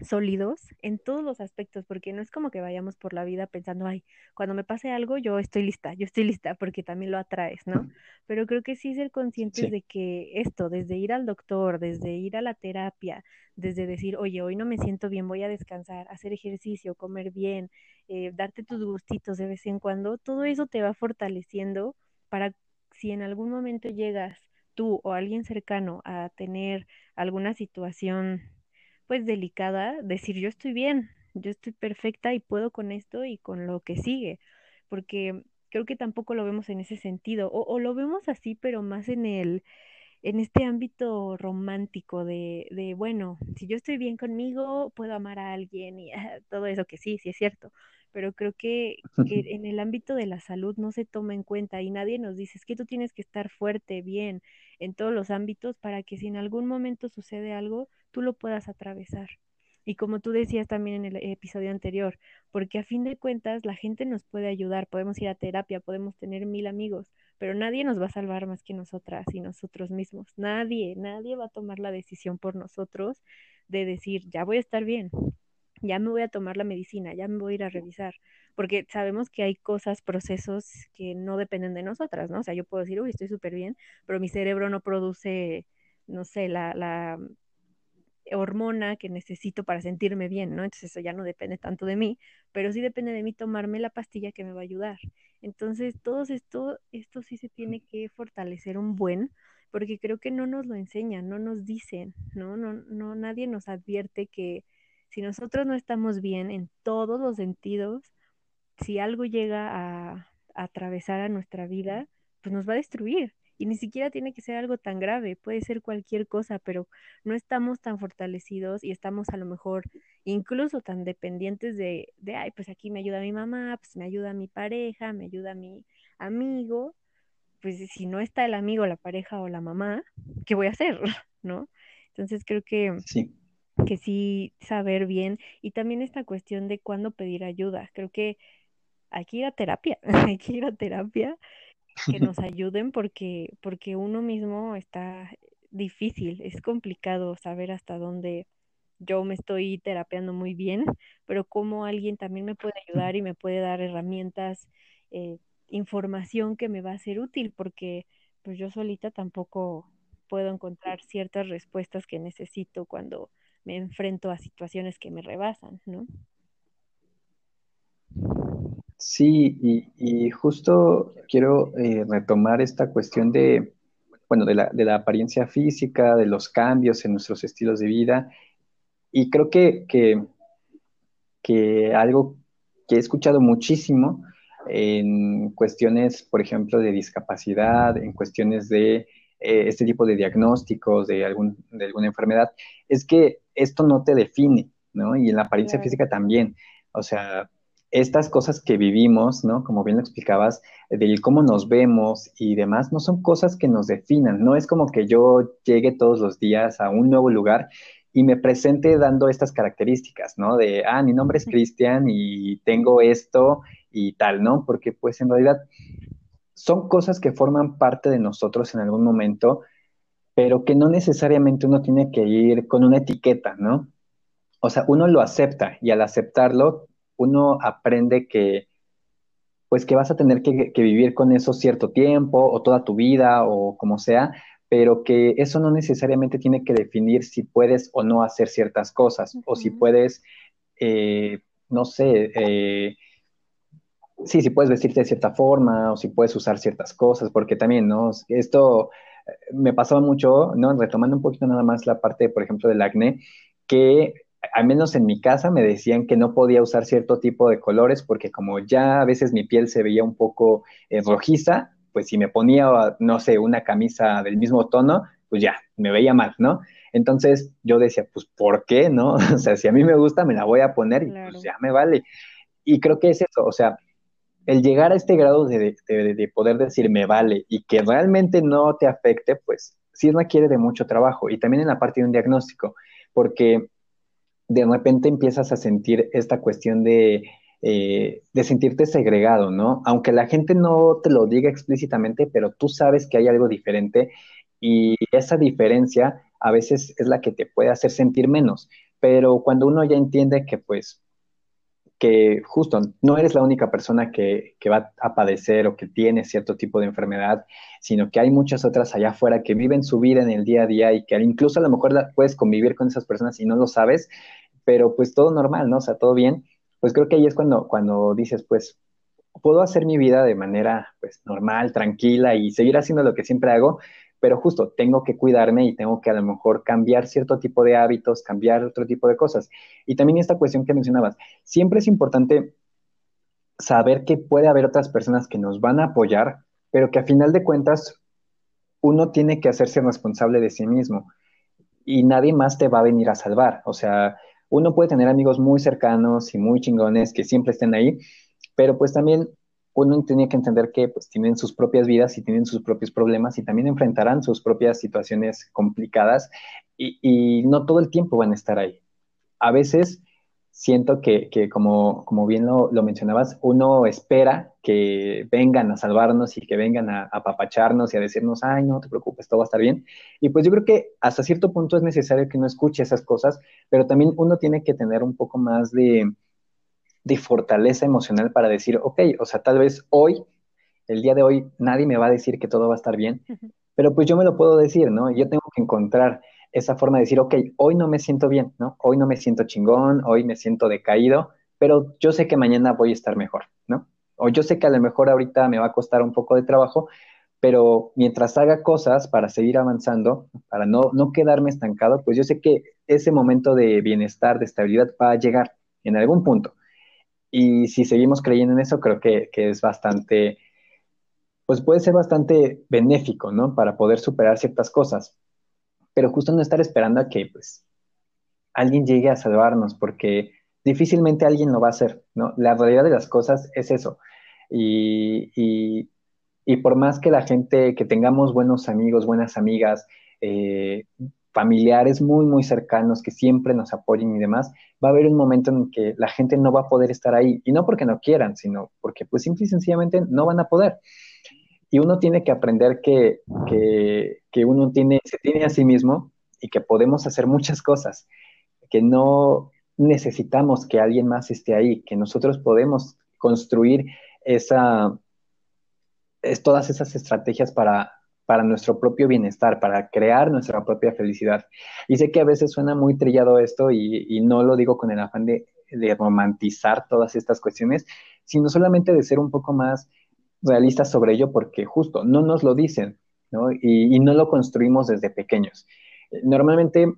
sólidos en todos los aspectos, porque no es como que vayamos por la vida pensando, ay, cuando me pase algo, yo estoy lista, yo estoy lista, porque también lo atraes, ¿no? Pero creo que sí ser conscientes de que esto, desde ir al doctor, desde ir a la terapia, desde decir, oye, hoy no me siento bien, voy a descansar, hacer ejercicio, comer bien, eh, darte tus gustitos de vez en cuando, todo eso te va fortaleciendo para si en algún momento llegas tú o alguien cercano a tener alguna situación pues delicada, decir yo estoy bien, yo estoy perfecta y puedo con esto y con lo que sigue, porque creo que tampoco lo vemos en ese sentido, o, o lo vemos así, pero más en el, en este ámbito romántico de, de, bueno, si yo estoy bien conmigo, puedo amar a alguien y todo eso que sí, sí es cierto, pero creo que, que, en el ámbito de la salud no se toma en cuenta y nadie nos dice, es que tú tienes que estar fuerte, bien, en todos los ámbitos para que si en algún momento sucede algo, tú lo puedas atravesar. Y como tú decías también en el episodio anterior, porque a fin de cuentas la gente nos puede ayudar, podemos ir a terapia, podemos tener mil amigos, pero nadie nos va a salvar más que nosotras y nosotros mismos. Nadie, nadie va a tomar la decisión por nosotros de decir, ya voy a estar bien, ya me voy a tomar la medicina, ya me voy a ir a revisar, porque sabemos que hay cosas, procesos que no dependen de nosotras, ¿no? O sea, yo puedo decir, uy, estoy súper bien, pero mi cerebro no produce, no sé, la, la hormona que necesito para sentirme bien, ¿no? Entonces eso ya no depende tanto de mí, pero sí depende de mí tomarme la pastilla que me va a ayudar. Entonces, todo esto, esto sí se tiene que fortalecer un buen, porque creo que no nos lo enseñan, no nos dicen, ¿no? No, no, nadie nos advierte que si nosotros no estamos bien en todos los sentidos, si algo llega a, a atravesar a nuestra vida, pues nos va a destruir y ni siquiera tiene que ser algo tan grave, puede ser cualquier cosa, pero no estamos tan fortalecidos y estamos a lo mejor incluso tan dependientes de, de ay, pues aquí me ayuda mi mamá, pues me ayuda mi pareja, me ayuda mi amigo, pues si no está el amigo, la pareja o la mamá, ¿qué voy a hacer? ¿No? Entonces creo que sí. que sí saber bien y también esta cuestión de cuándo pedir ayuda. Creo que hay que ir a terapia, hay que ir a terapia que nos ayuden porque, porque uno mismo está difícil, es complicado saber hasta dónde yo me estoy terapeando muy bien, pero cómo alguien también me puede ayudar y me puede dar herramientas, eh, información que me va a ser útil, porque pues yo solita tampoco puedo encontrar ciertas respuestas que necesito cuando me enfrento a situaciones que me rebasan, ¿no? Sí, y, justo quiero eh, retomar esta cuestión de, bueno, de la, de la, apariencia física, de los cambios en nuestros estilos de vida. Y creo que, que, que algo que he escuchado muchísimo en cuestiones, por ejemplo, de discapacidad, en cuestiones de eh, este tipo de diagnósticos de, algún, de alguna enfermedad, es que esto no te define, ¿no? Y en la apariencia física también. O sea, estas cosas que vivimos, ¿no? Como bien lo explicabas, de cómo nos vemos y demás, no son cosas que nos definan, no es como que yo llegue todos los días a un nuevo lugar y me presente dando estas características, ¿no? De, ah, mi nombre es Cristian y tengo esto y tal, ¿no? Porque pues en realidad son cosas que forman parte de nosotros en algún momento, pero que no necesariamente uno tiene que ir con una etiqueta, ¿no? O sea, uno lo acepta y al aceptarlo uno aprende que, pues que vas a tener que, vivir con eso cierto tiempo o toda tu vida o como sea, pero que eso no necesariamente tiene que definir si puedes o no hacer ciertas cosas o si puedes, eh, no sé, eh, sí, si puedes vestirte de cierta forma o si puedes usar ciertas cosas, porque también, ¿no? Esto eh, me pasaba mucho, ¿no? Retomando un poquito nada más la parte, por ejemplo, del acné, que al menos en mi casa me decían que no podía usar cierto tipo de colores porque como ya a veces mi piel se veía un poco eh, rojiza, pues si me ponía, no sé, una camisa del mismo tono, pues ya, me veía mal, ¿no? Entonces yo decía, pues ¿por qué, no? O sea, si a mí me gusta, me la voy a poner y pues ya me vale. Y creo que es eso, o sea, el llegar a este grado de, de, poder decir me vale y que realmente no te afecte, pues sí requiere de mucho trabajo y también en la parte de un diagnóstico, porque de repente empiezas a sentir esta cuestión de, eh, de sentirte segregado, ¿no? Aunque la gente no te lo diga explícitamente, pero tú sabes que hay algo diferente y esa diferencia a veces es la que te puede hacer sentir menos. Pero cuando uno ya entiende que pues que justo no eres la única persona que, que, va a padecer o que tiene cierto tipo de enfermedad, sino que hay muchas otras allá afuera que viven su vida en el día a día y que incluso a lo mejor puedes convivir con esas personas y no lo sabes, pero pues todo normal, ¿no? O sea, todo bien. Pues creo que ahí es cuando, cuando dices, pues, puedo hacer mi vida de manera, pues, normal, tranquila y seguir haciendo lo que siempre hago, pero justo tengo que cuidarme y tengo que a lo mejor cambiar cierto tipo de hábitos, cambiar otro tipo de cosas. Y también esta cuestión que mencionabas, siempre es importante saber que puede haber otras personas que nos van a apoyar, pero que a final de cuentas uno tiene que hacerse responsable de sí mismo y nadie más te va a venir a salvar. O sea, uno puede tener amigos muy cercanos y muy chingones que siempre estén ahí, pero pues también uno tiene que entender que pues tienen sus propias vidas y tienen sus propios problemas y también enfrentarán sus propias situaciones complicadas y, no todo el tiempo van a estar ahí. A veces siento que, como, como bien lo, mencionabas, uno espera que vengan a salvarnos y que vengan a, apapacharnos y a decirnos, ay, no te preocupes, todo va a estar bien. Y pues yo creo que hasta cierto punto es necesario que uno escuche esas cosas, pero también uno tiene que tener un poco más de, de fortaleza emocional para decir, ok, o sea, tal vez hoy, el día de hoy, nadie me va a decir que todo va a estar bien, pero pues yo me lo puedo decir, ¿no? Yo tengo que encontrar esa forma de decir, ok, hoy no me siento bien, ¿no? Hoy no me siento chingón, hoy me siento decaído, pero yo sé que mañana voy a estar mejor, ¿no? O yo sé que a lo mejor ahorita me va a costar un poco de trabajo, pero mientras haga cosas para seguir avanzando, para no, no quedarme estancado, pues yo sé que ese momento de bienestar, de estabilidad va a llegar en algún punto. Y si seguimos creyendo en eso, creo que, que es bastante, pues puede ser bastante benéfico, ¿no? Para poder superar ciertas cosas pero justo no estar esperando a que pues alguien llegue a salvarnos, porque difícilmente alguien lo va a hacer, ¿no? La realidad de las cosas es eso. Y, y, por más que la gente, que tengamos buenos amigos, buenas amigas, eh, familiares muy, muy cercanos que siempre nos apoyen y demás, va a haber un momento en que la gente no va a poder estar ahí. Y no porque no quieran, sino porque pues simple y sencillamente no van a poder. Y uno tiene que aprender que, que, uno tiene, se tiene a sí mismo y que podemos hacer muchas cosas, que no necesitamos que alguien más esté ahí, que nosotros podemos construir esa, es, todas esas estrategias para, para nuestro propio bienestar, para crear nuestra propia felicidad. Y sé que a veces suena muy trillado esto y, no lo digo con el afán de, romantizar todas estas cuestiones, sino solamente de ser un poco más realistas sobre ello porque justo no nos lo dicen, ¿no? Y, no lo construimos desde pequeños. Normalmente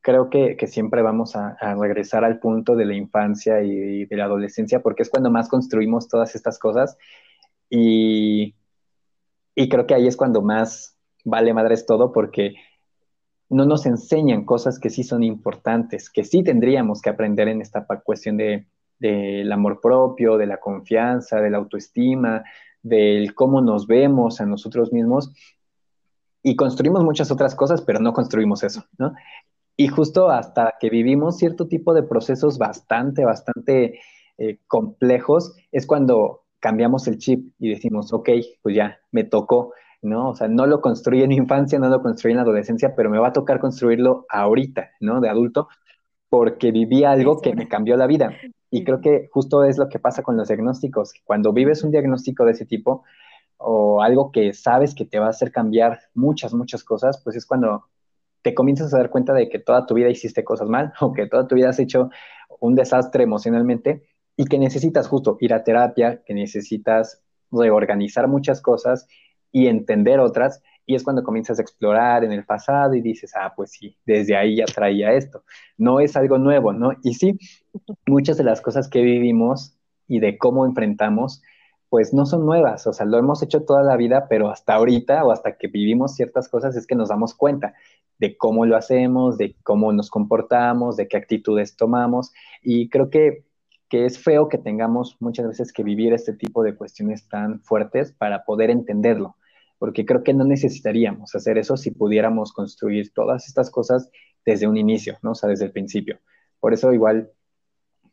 creo que, siempre vamos a, regresar al punto de la infancia y, de la adolescencia porque es cuando más construimos todas estas cosas y, y creo que ahí es cuando más vale madres todo porque no nos enseñan cosas que sí son importantes, que sí tendríamos que aprender en esta cuestión de, del amor propio, de la confianza, de la autoestima, del cómo nos vemos a nosotros mismos. Y construimos muchas otras cosas, pero no construimos eso, ¿no? Y justo hasta que vivimos cierto tipo de procesos bastante, bastante eh, complejos, es cuando cambiamos el chip y decimos, ok, pues ya, me tocó, ¿no? O sea, no lo construí en infancia, no lo construí en la adolescencia, pero me va a tocar construirlo ahorita, ¿no? De adulto, porque viví algo que me cambió la vida. Y creo que justo es lo que pasa con los diagnósticos. Cuando vives un diagnóstico de ese tipo o algo que sabes que te va a hacer cambiar muchas, muchas cosas, pues es cuando te comienzas a dar cuenta de que toda tu vida hiciste cosas mal o que toda tu vida has hecho un desastre emocionalmente y que necesitas justo ir a terapia, que necesitas reorganizar muchas cosas y entender otras, y es cuando comienzas a explorar en el pasado y dices, ah, pues sí, desde ahí ya traía esto. No es algo nuevo, ¿no? Y sí, muchas de las cosas que vivimos y de cómo enfrentamos, pues no son nuevas, o sea, lo hemos hecho toda la vida, pero hasta ahorita o hasta que vivimos ciertas cosas es que nos damos cuenta de cómo lo hacemos, de cómo nos comportamos, de qué actitudes tomamos, y creo que que es feo que tengamos muchas veces que vivir este tipo de cuestiones tan fuertes para poder entenderlo, porque creo que no necesitaríamos hacer eso si pudiéramos construir todas estas cosas desde un inicio, ¿no? O sea, desde el principio. Por eso igual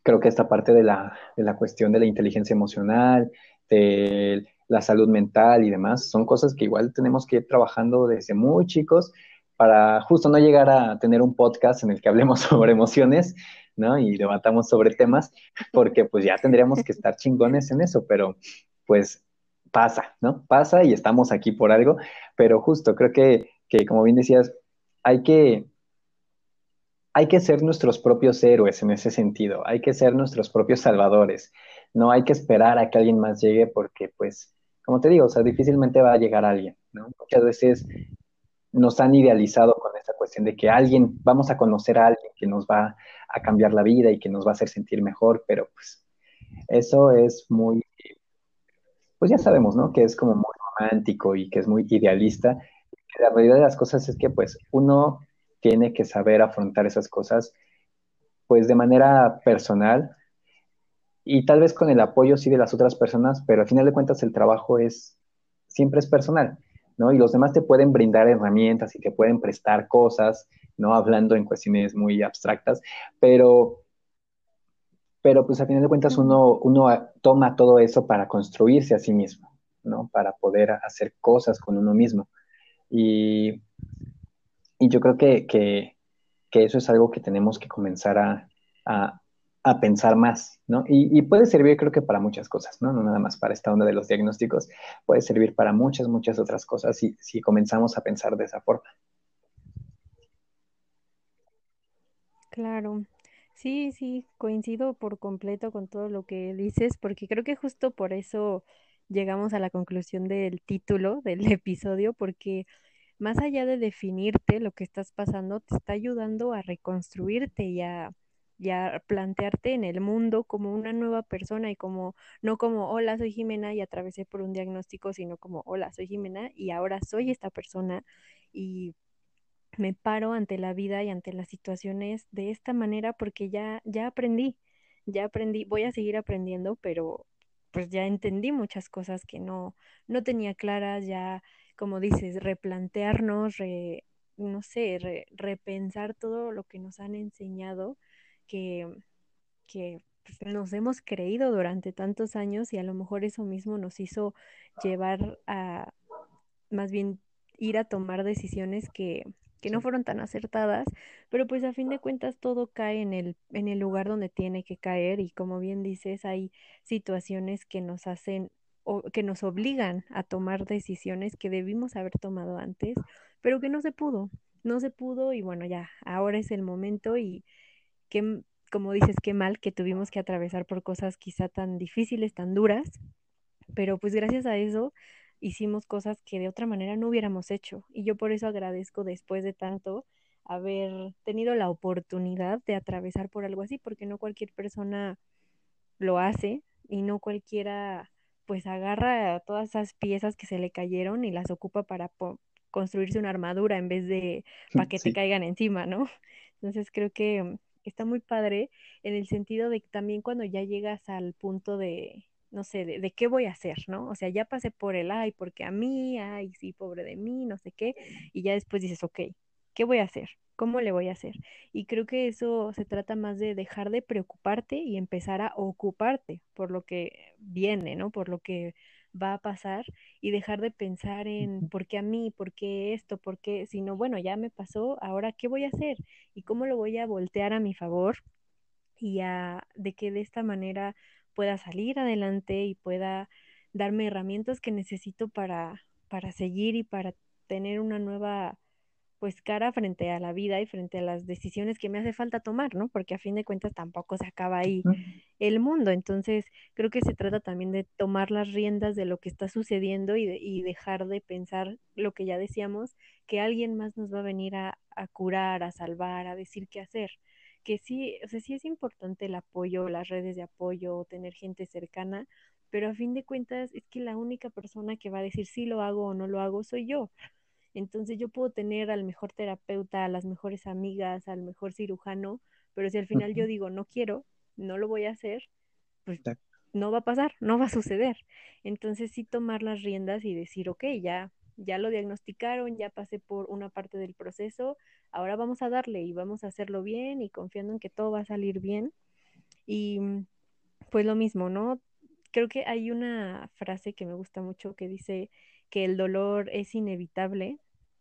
creo que esta parte de la, de la cuestión de la inteligencia emocional, de la salud mental y demás, son cosas que igual tenemos que ir trabajando desde muy chicos para justo no llegar a tener un podcast en el que hablemos sobre emociones, ¿no? Y debatamos sobre temas, porque pues ya tendríamos que estar chingones en eso, pero pues pasa, ¿no? Pasa y estamos aquí por algo, pero justo creo que, que como bien decías, hay que, hay que ser nuestros propios héroes en ese sentido, hay que ser nuestros propios salvadores, no hay que esperar a que alguien más llegue porque pues, como te digo, o sea, difícilmente va a llegar alguien, ¿no? Muchas veces nos han idealizado con esa cuestión de que alguien, vamos a conocer a alguien que nos va a cambiar la vida y que nos va a hacer sentir mejor, pero pues eso es muy, pues ya sabemos, ¿no? Que es como muy romántico y que es muy idealista. La realidad de las cosas es que pues uno tiene que saber afrontar esas cosas pues de manera personal y tal vez con el apoyo sí de las otras personas, pero al final de cuentas el trabajo es siempre es personal. ¿no? Y los demás te pueden brindar herramientas y te pueden prestar cosas, ¿no? Hablando en cuestiones muy abstractas, pero, pero pues a final de cuentas uno, uno toma todo eso para construirse a sí mismo, ¿no? Para poder hacer cosas con uno mismo. Y, y yo creo que, que, que, eso es algo que tenemos que comenzar a, a pensar más, ¿no? Y, puede servir creo que para muchas cosas, ¿no? No nada más para esta onda de los diagnósticos, puede servir para muchas, muchas otras cosas si, si comenzamos a pensar de esa forma. Claro, sí, sí, coincido por completo con todo lo que dices, porque creo que justo por eso llegamos a la conclusión del título del episodio, porque más allá de definirte lo que estás pasando, te está ayudando a reconstruirte y a ya plantearte en el mundo como una nueva persona y como no como hola soy Jimena y atravesé por un diagnóstico, sino como hola soy Jimena y ahora soy esta persona y me paro ante la vida y ante las situaciones de esta manera porque ya ya aprendí, ya aprendí, voy a seguir aprendiendo, pero pues ya entendí muchas cosas que no no tenía claras, ya como dices, replantearnos, no sé, repensar todo lo que nos han enseñado que, que pues, nos hemos creído durante tantos años y a lo mejor eso mismo nos hizo llevar a, más bien, ir a tomar decisiones que, que no fueron tan acertadas, pero pues a fin de cuentas todo cae en el, en el lugar donde tiene que caer y como bien dices, hay situaciones que nos hacen o que nos obligan a tomar decisiones que debimos haber tomado antes, pero que no se pudo, no se pudo y bueno, ya, ahora es el momento y que, como dices, qué mal que tuvimos que atravesar por cosas quizá tan difíciles, tan duras, pero pues gracias a eso hicimos cosas que de otra manera no hubiéramos hecho. Y yo por eso agradezco después de tanto haber tenido la oportunidad de atravesar por algo así, porque no cualquier persona lo hace y no cualquiera pues agarra todas esas piezas que se le cayeron y las ocupa para construirse una armadura en vez de para que te caigan encima, ¿no? Entonces creo que está muy padre en el sentido de que también cuando ya llegas al punto de, no sé, de, qué voy a hacer, ¿no? O sea, ya pasé por el, ay, porque a mí, ay, sí, pobre de mí, no sé qué, y ya después dices, ok, ¿qué voy a hacer? ¿Cómo le voy a hacer? Y creo que eso se trata más de dejar de preocuparte y empezar a ocuparte por lo que viene, ¿no? Por lo que va a pasar y dejar de pensar en por qué a mí, por qué esto, por qué, sino, bueno, ya me pasó, ahora qué voy a hacer y cómo lo voy a voltear a mi favor y a de que de esta manera pueda salir adelante y pueda darme herramientas que necesito para, para seguir y para tener una nueva pues cara frente a la vida y frente a las decisiones que me hace falta tomar, ¿no? Porque a fin de cuentas tampoco se acaba ahí el mundo. Entonces, creo que se trata también de tomar las riendas de lo que está sucediendo y, y dejar de pensar lo que ya decíamos, que alguien más nos va a venir a, a curar, a salvar, a decir qué hacer que sí, o sea, sí es importante el apoyo, las redes de apoyo, tener gente cercana, pero a fin de cuentas es que la única persona que va a decir si lo hago o no lo hago soy yo. Entonces yo puedo tener al mejor terapeuta, a las mejores amigas, al mejor cirujano, pero si al final yo digo no quiero, no lo voy a hacer, pues no va a pasar, no va a suceder. Entonces sí tomar las riendas y decir, ok, ya, ya lo diagnosticaron, ya pasé por una parte del proceso, ahora vamos a darle y vamos a hacerlo bien y confiando en que todo va a salir bien. Y mm, pues lo mismo, ¿no? Creo que hay una frase que me gusta mucho que dice que el dolor es inevitable.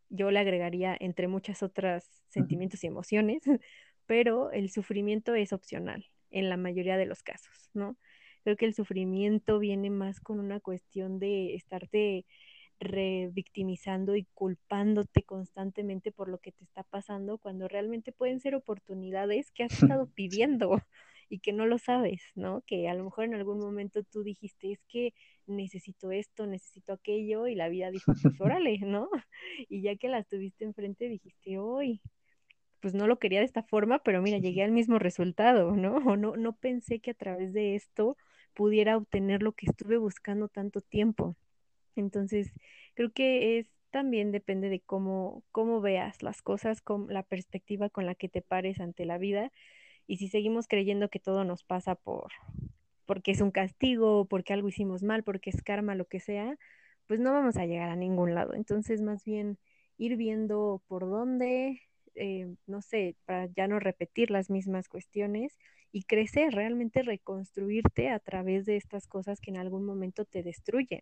Yo le agregaría entre muchas otras sentimientos y emociones, pero el sufrimiento es opcional en la mayoría de los casos, ¿no? Creo que el sufrimiento viene más con una cuestión de estarte revictimizando y culpándote constantemente por lo que te está pasando cuando realmente pueden ser oportunidades que has estado pidiendo y que no lo sabes, ¿no? Que a lo mejor en algún momento tú dijiste, es que necesito esto, necesito aquello, y la vida dijo, pues órale, ¿no? Y ya que las tuviste enfrente, dijiste, hoy, pues no lo quería de esta forma, pero mira, llegué al mismo resultado, ¿no? O no, no pensé que a través de esto pudiera obtener lo que estuve buscando tanto tiempo. Entonces, creo que es también depende de cómo, cómo veas las cosas, con la perspectiva con la que te pares ante la vida. Y si seguimos creyendo que todo nos pasa por porque es un castigo, porque algo hicimos mal, porque es karma, lo que sea, pues no vamos a llegar a ningún lado. Entonces, más bien ir viendo por dónde, eh, no sé, para ya no repetir las mismas cuestiones y crecer, realmente reconstruirte a través de estas cosas que en algún momento te destruyen.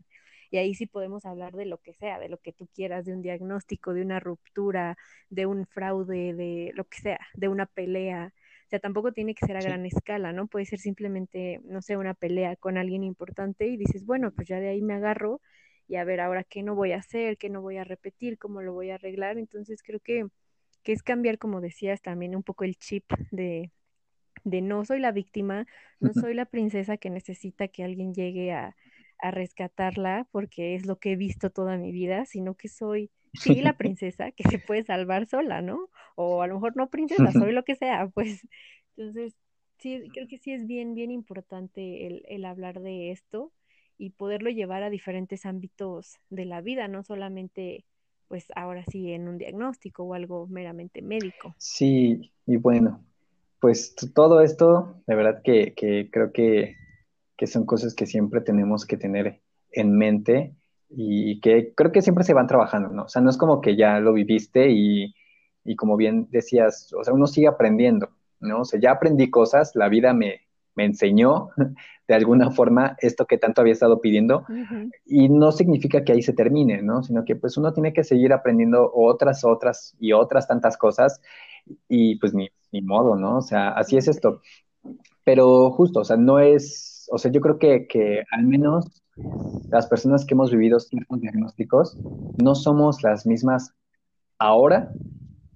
Y ahí sí podemos hablar de lo que sea, de lo que tú quieras, de un diagnóstico, de una ruptura, de un fraude, de lo que sea, de una pelea. O sea, tampoco tiene que ser a gran escala, ¿no? Puede ser simplemente, no sé, una pelea con alguien importante y dices, bueno, pues ya de ahí me agarro y a ver ahora qué no voy a hacer, qué no voy a repetir, cómo lo voy a arreglar. Entonces creo que, que es cambiar, como decías, también un poco el chip de, de no soy la víctima, no soy la princesa que necesita que alguien llegue a, a rescatarla porque es lo que he visto toda mi vida, sino que soy, sí, la princesa que se puede salvar sola, ¿no? O a lo mejor no princesa, soy lo que sea, pues. Entonces, sí, creo que sí es bien, bien importante el, el hablar de esto y poderlo llevar a diferentes ámbitos de la vida, no solamente pues ahora sí en un diagnóstico o algo meramente médico. Sí, y bueno, pues todo esto, de verdad que, que creo que que son cosas que siempre tenemos que tener en mente y que creo que siempre se van trabajando, ¿no? O sea, no es como que ya lo viviste y, y como bien decías, o sea, uno sigue aprendiendo, ¿no? O sea, ya aprendí cosas, la vida me, me enseñó de alguna forma esto que tanto había estado pidiendo y no significa que ahí se termine, ¿no? Sino que pues uno tiene que seguir aprendiendo otras, otras y otras tantas cosas y pues ni, ni modo, ¿no? O sea, así es esto. Pero justo, o sea, no es, o sea, yo creo que, que al menos las personas que hemos vivido ciertos diagnósticos no somos las mismas ahora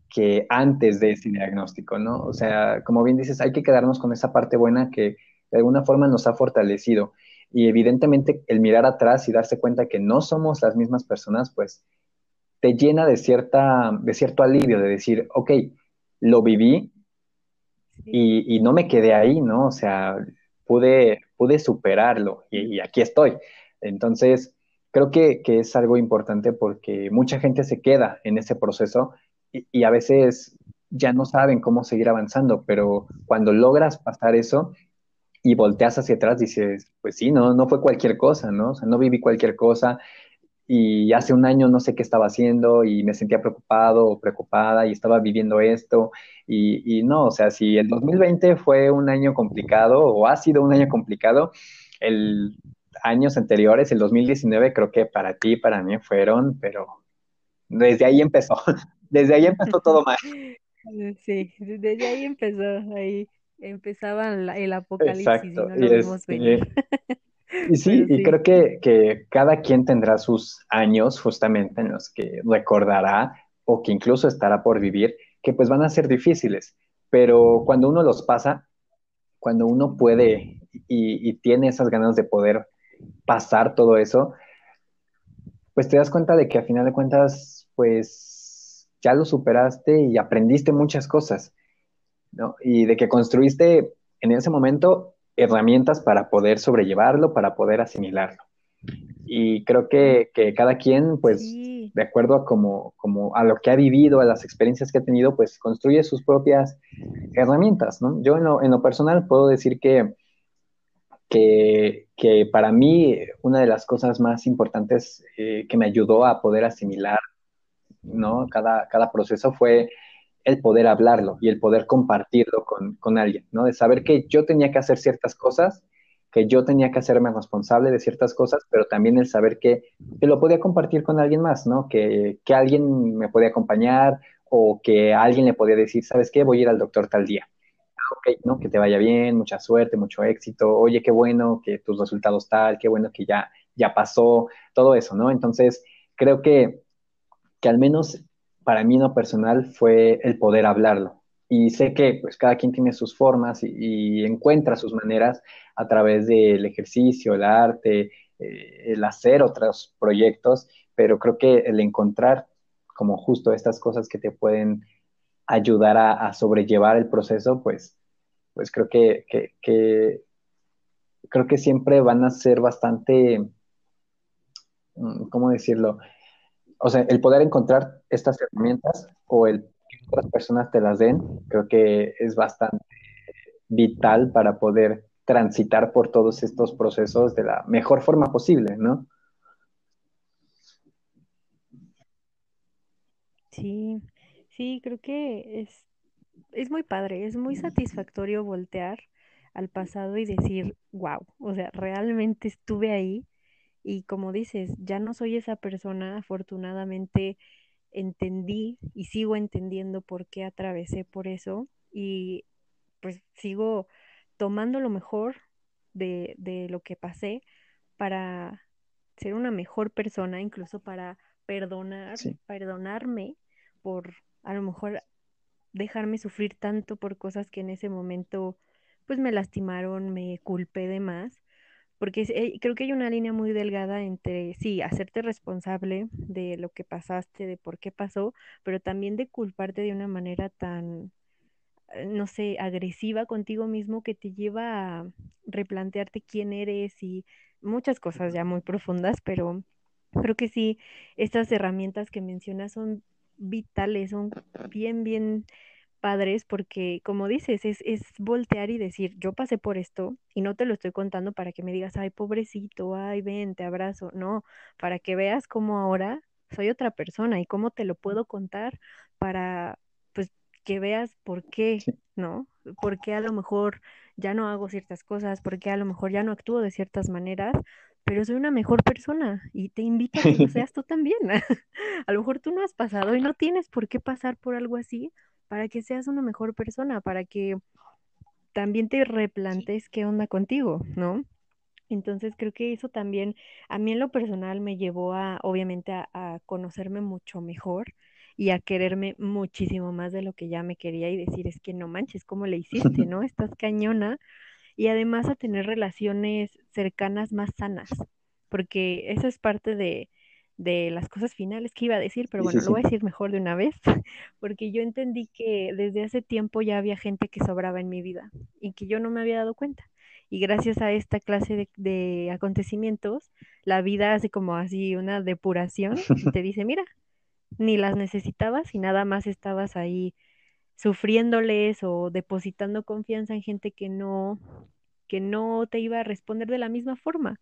que antes de ese diagnóstico, ¿no? O sea, como bien dices, hay que quedarnos con esa parte buena que de alguna forma nos ha fortalecido. Y evidentemente el mirar atrás y darse cuenta que no somos las mismas personas, pues te llena de, cierta, de cierto alivio, de decir, ok, lo viví y, no me quedé ahí, ¿no? O sea, pude, pude superarlo y, aquí estoy. Entonces, creo que, es algo importante porque mucha gente se queda en ese proceso y, a veces ya no saben cómo seguir avanzando, pero cuando logras pasar eso y volteas hacia atrás, dices, pues sí, no, no fue cualquier cosa, ¿no? O sea, no viví cualquier cosa y hace un año no sé qué estaba haciendo y me sentía preocupado o preocupada y estaba viviendo esto y, y no, o sea, si el 2020 fue un año complicado o ha sido un año complicado, el años anteriores, el 2019, creo que para ti, para mí fueron, pero desde ahí empezó. desde ahí empezó todo mal. Sí, desde ahí empezó, ahí empezaba el apocalipsis y no lo vimos este, venir. Y sí, y creo que, que, cada quien tendrá sus años justamente en los que recordará o que incluso estará por vivir, que pues van a ser difíciles, pero cuando uno los pasa, cuando uno puede y, y tiene esas ganas de poder pasar todo eso, pues te das cuenta de que a final de cuentas, pues ya lo superaste y aprendiste muchas cosas, ¿no? Y de que construiste en ese momento herramientas para poder sobrellevarlo, para poder asimilarlo. Y creo que, cada quien, pues, de acuerdo a como, como a lo que ha vivido, a las experiencias que ha tenido, pues construye sus propias herramientas, ¿no? Yo en lo, en lo personal puedo decir que, que, que, para mí una de las cosas más importantes eh, que me ayudó a poder asimilar ¿no? Cada, cada proceso fue el poder hablarlo y el poder compartirlo con, alguien, ¿no? De saber que yo tenía que hacer ciertas cosas, que yo tenía que hacerme responsable de ciertas cosas, pero también el saber que, lo podía compartir con alguien más, ¿no? Que, que, alguien me podía acompañar o que alguien le podía decir, ¿sabes qué? Voy a ir al doctor tal día. Ah, ok, ¿no? Que te vaya bien, mucha suerte, mucho éxito. Oye, qué bueno que tus resultados tal, qué bueno que ya, ya pasó, todo eso, ¿no? Entonces, creo que que al menos para mí no personal fue el poder hablarlo. Y sé que pues cada quien tiene sus formas y, encuentra sus maneras a través del ejercicio, el arte, eh, el hacer otros proyectos, pero creo que el encontrar como justo estas cosas que te pueden ayudar a, sobrellevar el proceso, pues, pues creo que, creo que siempre van a ser bastante, mm, ¿cómo decirlo? O sea, el poder encontrar estas herramientas o el que otras personas te las den, creo que es bastante vital para poder transitar por todos estos procesos de la mejor forma posible, ¿no? Sí, sí, creo que es, es muy padre, es muy satisfactorio voltear al pasado y decir, wow, o sea, realmente estuve ahí y como dices, ya no soy esa persona, afortunadamente entendí y sigo entendiendo por qué atravesé por eso y pues sigo tomando lo mejor de, de lo que pasé para ser una mejor persona, incluso para perdonar, perdonarme por a lo mejor dejarme sufrir tanto por cosas que en ese momento pues me lastimaron, me culpé de más porque eh, creo que hay una línea muy delgada entre, sí, hacerte responsable de lo que pasaste, de por qué pasó, pero también de culparte de una manera tan, eh, no sé, agresiva contigo mismo que te lleva a replantearte quién eres y muchas cosas ya muy profundas, pero creo que sí, estas herramientas que mencionas son vitales, son bien, bien padres porque, como dices, es, es voltear y decir, yo pasé por esto y no te lo estoy contando para que me digas, ay, pobrecito, ay, ven, te abrazo. No, para que veas cómo ahora soy otra persona y cómo te lo puedo contar para, pues, que veas por qué, ¿no? Por qué a lo mejor ya no hago ciertas cosas, por qué a lo mejor ya no actúo de ciertas maneras, pero soy una mejor persona y te invito a que lo seas tú también. a lo mejor tú no has pasado y no tienes por qué pasar por algo así para que seas una mejor persona, para que también te replantes qué onda contigo, ¿no? Entonces creo que eso también a mí en lo personal me llevó a, obviamente, a, conocerme mucho mejor y a quererme muchísimo más de lo que ya me quería y decir, es que no manches, ¿cómo le hiciste, no? Estás cañona. Y además a tener relaciones cercanas más sanas, porque eso es parte de, de las cosas finales que iba a decir, pero bueno, lo voy a decir mejor de una vez, porque yo entendí que desde hace tiempo ya había gente que sobraba en mi vida y que yo no me había dado cuenta. Y gracias a esta clase de, acontecimientos, la vida hace como así una depuración y te dice, mira, ni las necesitabas y nada más estabas ahí sufriéndoles o depositando confianza en gente que no, que no te iba a responder de la misma forma.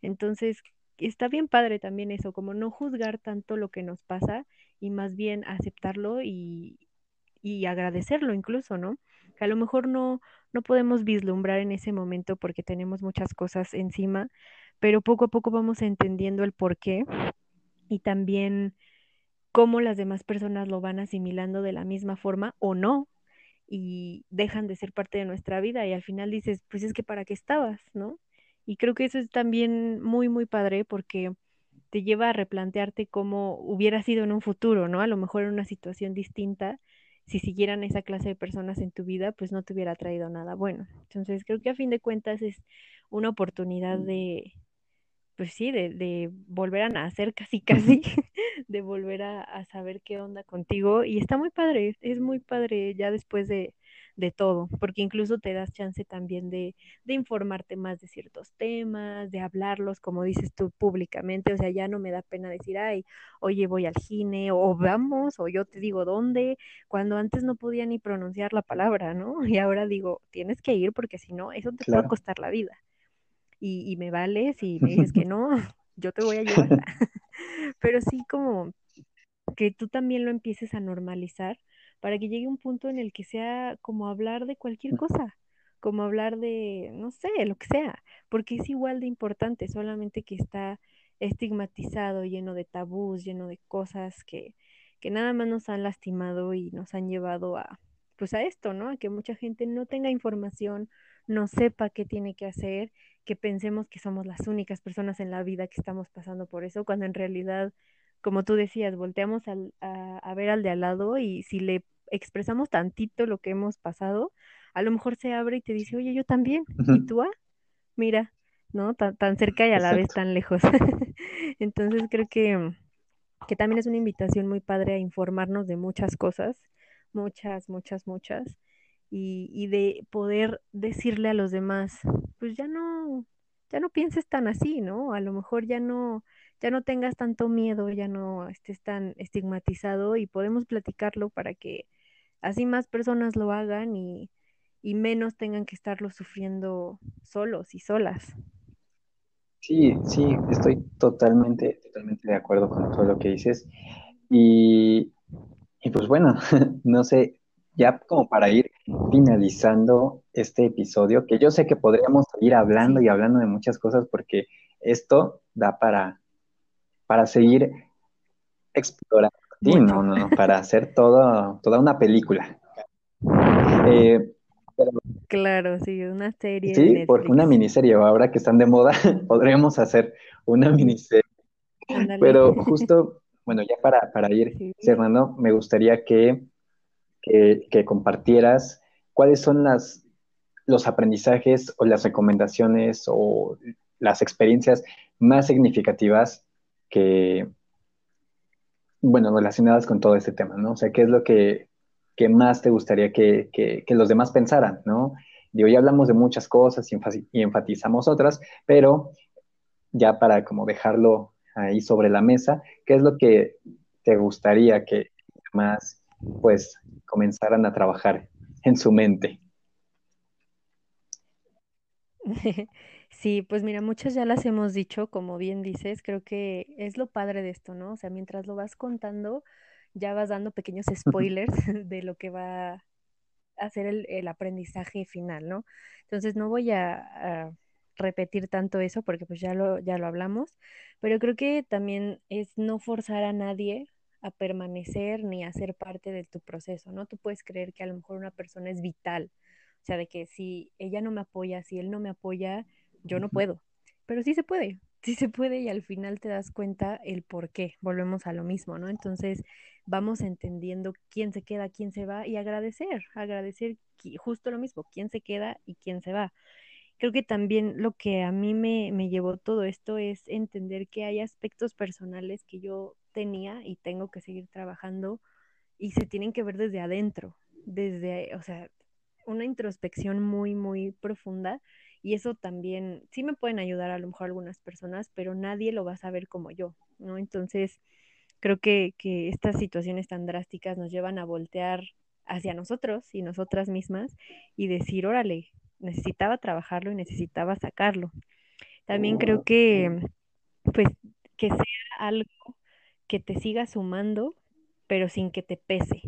Entonces, está bien padre también eso, como no juzgar tanto lo que nos pasa y más bien aceptarlo y, y agradecerlo incluso, ¿no? Que a lo mejor no, no podemos vislumbrar en ese momento porque tenemos muchas cosas encima, pero poco a poco vamos entendiendo el por qué y también cómo las demás personas lo van asimilando de la misma forma o no y dejan de ser parte de nuestra vida y al final dices, pues es que para qué estabas, ¿no? Y creo que eso es también muy, muy padre porque te lleva a replantearte cómo hubiera sido en un futuro, ¿no? A lo mejor en una situación distinta, si siguieran esa clase de personas en tu vida, pues no te hubiera traído nada bueno. Entonces, creo que a fin de cuentas es una oportunidad de, pues sí, de, de volver a nacer casi, casi, de volver a, a saber qué onda contigo. Y está muy padre, es muy padre ya después de, de todo, porque incluso te das chance también de, de informarte más de ciertos temas, de hablarlos, como dices tú, públicamente, o sea, ya no me da pena decir, ay, oye, voy al cine, o vamos, o yo te digo dónde, cuando antes no podía ni pronunciar la palabra, ¿no? Y ahora digo, tienes que ir porque si no, eso te puede costar la vida. Y, y me vales y me dices que no, yo te voy a ayudar. Pero sí como que tú también lo empieces a normalizar para que llegue un punto en el que sea como hablar de cualquier cosa, como hablar de, no sé, lo que sea, porque es igual de importante, solamente que está estigmatizado, lleno de tabús, lleno de cosas que, que nada más nos han lastimado y nos han llevado a, pues a esto, ¿no? A que mucha gente no tenga información, no sepa qué tiene que hacer, que pensemos que somos las únicas personas en la vida que estamos pasando por eso, cuando en realidad como tú decías, volteamos al, a, ver al de al lado y si le expresamos tantito lo que hemos pasado, a lo mejor se abre y te dice, oye, yo también. ¿Y tú, ah? Mira, ¿no? Tan, tan cerca y a la vez tan lejos. Entonces creo que, que también es una invitación muy padre a informarnos de muchas cosas, muchas, muchas, muchas, y, y de poder decirle a los demás, pues ya no, ya no pienses tan así, ¿no? A lo mejor ya no, ya no tengas tanto miedo, ya no estés tan estigmatizado y podemos platicarlo para que así más personas lo hagan y, y menos tengan que estarlo sufriendo solos y solas. Sí, sí, estoy totalmente, totalmente de acuerdo con todo lo que dices. Y, y pues bueno, no sé, ya como para ir finalizando este episodio, que yo sé que podríamos ir hablando y hablando de muchas cosas porque esto da para, para seguir explorando. Sí, no, no, no, para hacer todo, toda una película. Eh, claro, sí, una serie. Sí, porque una miniserie, ahora que están de moda, podremos hacer una miniserie. Pero justo, bueno, ya para, para ir cerrando, me gustaría que, que, que, compartieras cuáles son las, los aprendizajes o las recomendaciones o las experiencias más significativas que, bueno, relacionadas con todo este tema, ¿no? O sea, ¿qué es lo que, más te gustaría que, los demás pensaran, ¿no? Digo, ya hablamos de muchas cosas y, enfatizamos otras, pero ya para como dejarlo ahí sobre la mesa, ¿qué es lo que te gustaría que más, pues, comenzaran a trabajar en su mente? Sí, pues mira, muchas ya las hemos dicho, como bien dices, creo que es lo padre de esto, ¿no? O sea, mientras lo vas contando, ya vas dando pequeños spoilers de lo que va a hacer el, aprendizaje final, ¿no? Entonces no voy a, repetir tanto eso porque pues ya lo, ya lo hablamos, pero creo que también es no forzar a nadie a permanecer ni a ser parte de tu proceso, ¿no? Tú puedes creer que a lo mejor una persona es vital, o sea, de que si ella no me apoya, si él no me apoya, yo no puedo, pero sí se puede, sí se puede y al final te das cuenta el por qué, volvemos a lo mismo, ¿no? Entonces vamos entendiendo quién se queda, quién se va y agradecer, agradecer justo lo mismo, quién se queda y quién se va. Creo que también lo que a mí me, me llevó todo esto es entender que hay aspectos personales que yo tenía y tengo que seguir trabajando y se tienen que ver desde adentro, desde, o sea, una introspección muy, muy profunda y eso también, sí me pueden ayudar a lo mejor algunas personas, pero nadie lo va a saber como yo, ¿no? Entonces, creo que, que estas situaciones tan drásticas nos llevan a voltear hacia nosotros y nosotras mismas y decir, órale, necesitaba trabajarlo y necesitaba sacarlo. También creo que, pues, que sea algo que te siga sumando, pero sin que te pese,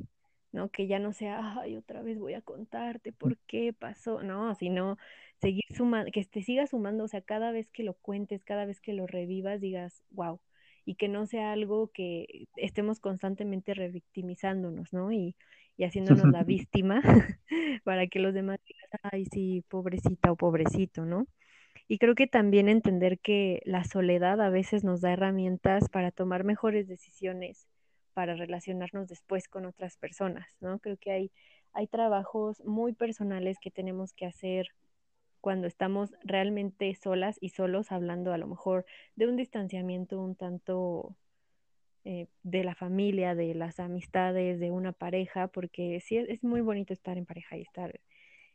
¿no? Que ya no sea, ay, otra vez voy a contarte por qué pasó, no, sino seguir sumando, que te siga sumando, o sea, cada vez que lo cuentes, cada vez que lo revivas, digas, wow, y que no sea algo que estemos constantemente revictimizándonos, ¿no? Y, y haciéndonos la víctima para que los demás digan, ay, sí, pobrecita o pobrecito, ¿no? Y creo que también entender que la soledad a veces nos da herramientas para tomar mejores decisiones, para relacionarnos después con otras personas, ¿no? Creo que hay, hay trabajos muy personales que tenemos que hacer cuando estamos realmente solas y solos, hablando a lo mejor de un distanciamiento un tanto eh, de la familia, de las amistades, de una pareja, porque sí es muy bonito estar en pareja y estar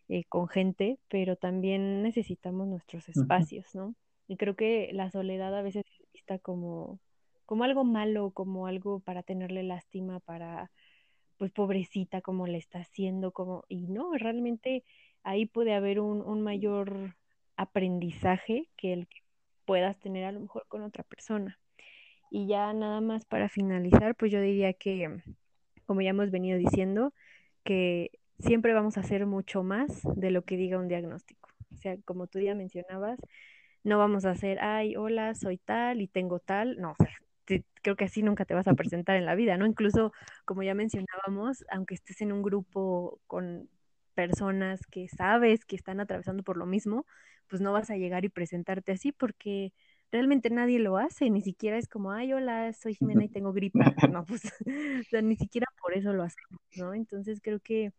eh, con gente, pero también necesitamos nuestros espacios, ¿no? Y creo que la soledad a veces es vista como, como algo malo, como algo para tenerle lástima, para, pues pobrecita, como le está haciendo, como, y no, realmente ahí puede haber un, un mayor aprendizaje que el que puedas tener a lo mejor con otra persona. Y ya nada más para finalizar, pues yo diría que, como ya hemos venido diciendo, que siempre vamos a hacer mucho más de lo que diga un diagnóstico. O sea, como tú ya mencionabas, no vamos a hacer, ay, hola, soy tal y tengo tal. No, o sea, creo que así nunca te vas a presentar en la vida, ¿no? Incluso, como ya mencionábamos, aunque estés en un grupo con personas que sabes que están atravesando por lo mismo, pues no vas a llegar y presentarte así porque realmente nadie lo hace, ni siquiera es como, ay, hola, soy Jimena y tengo gripa. No, pues, o sea, ni siquiera por eso lo hacemos, ¿no? Entonces creo que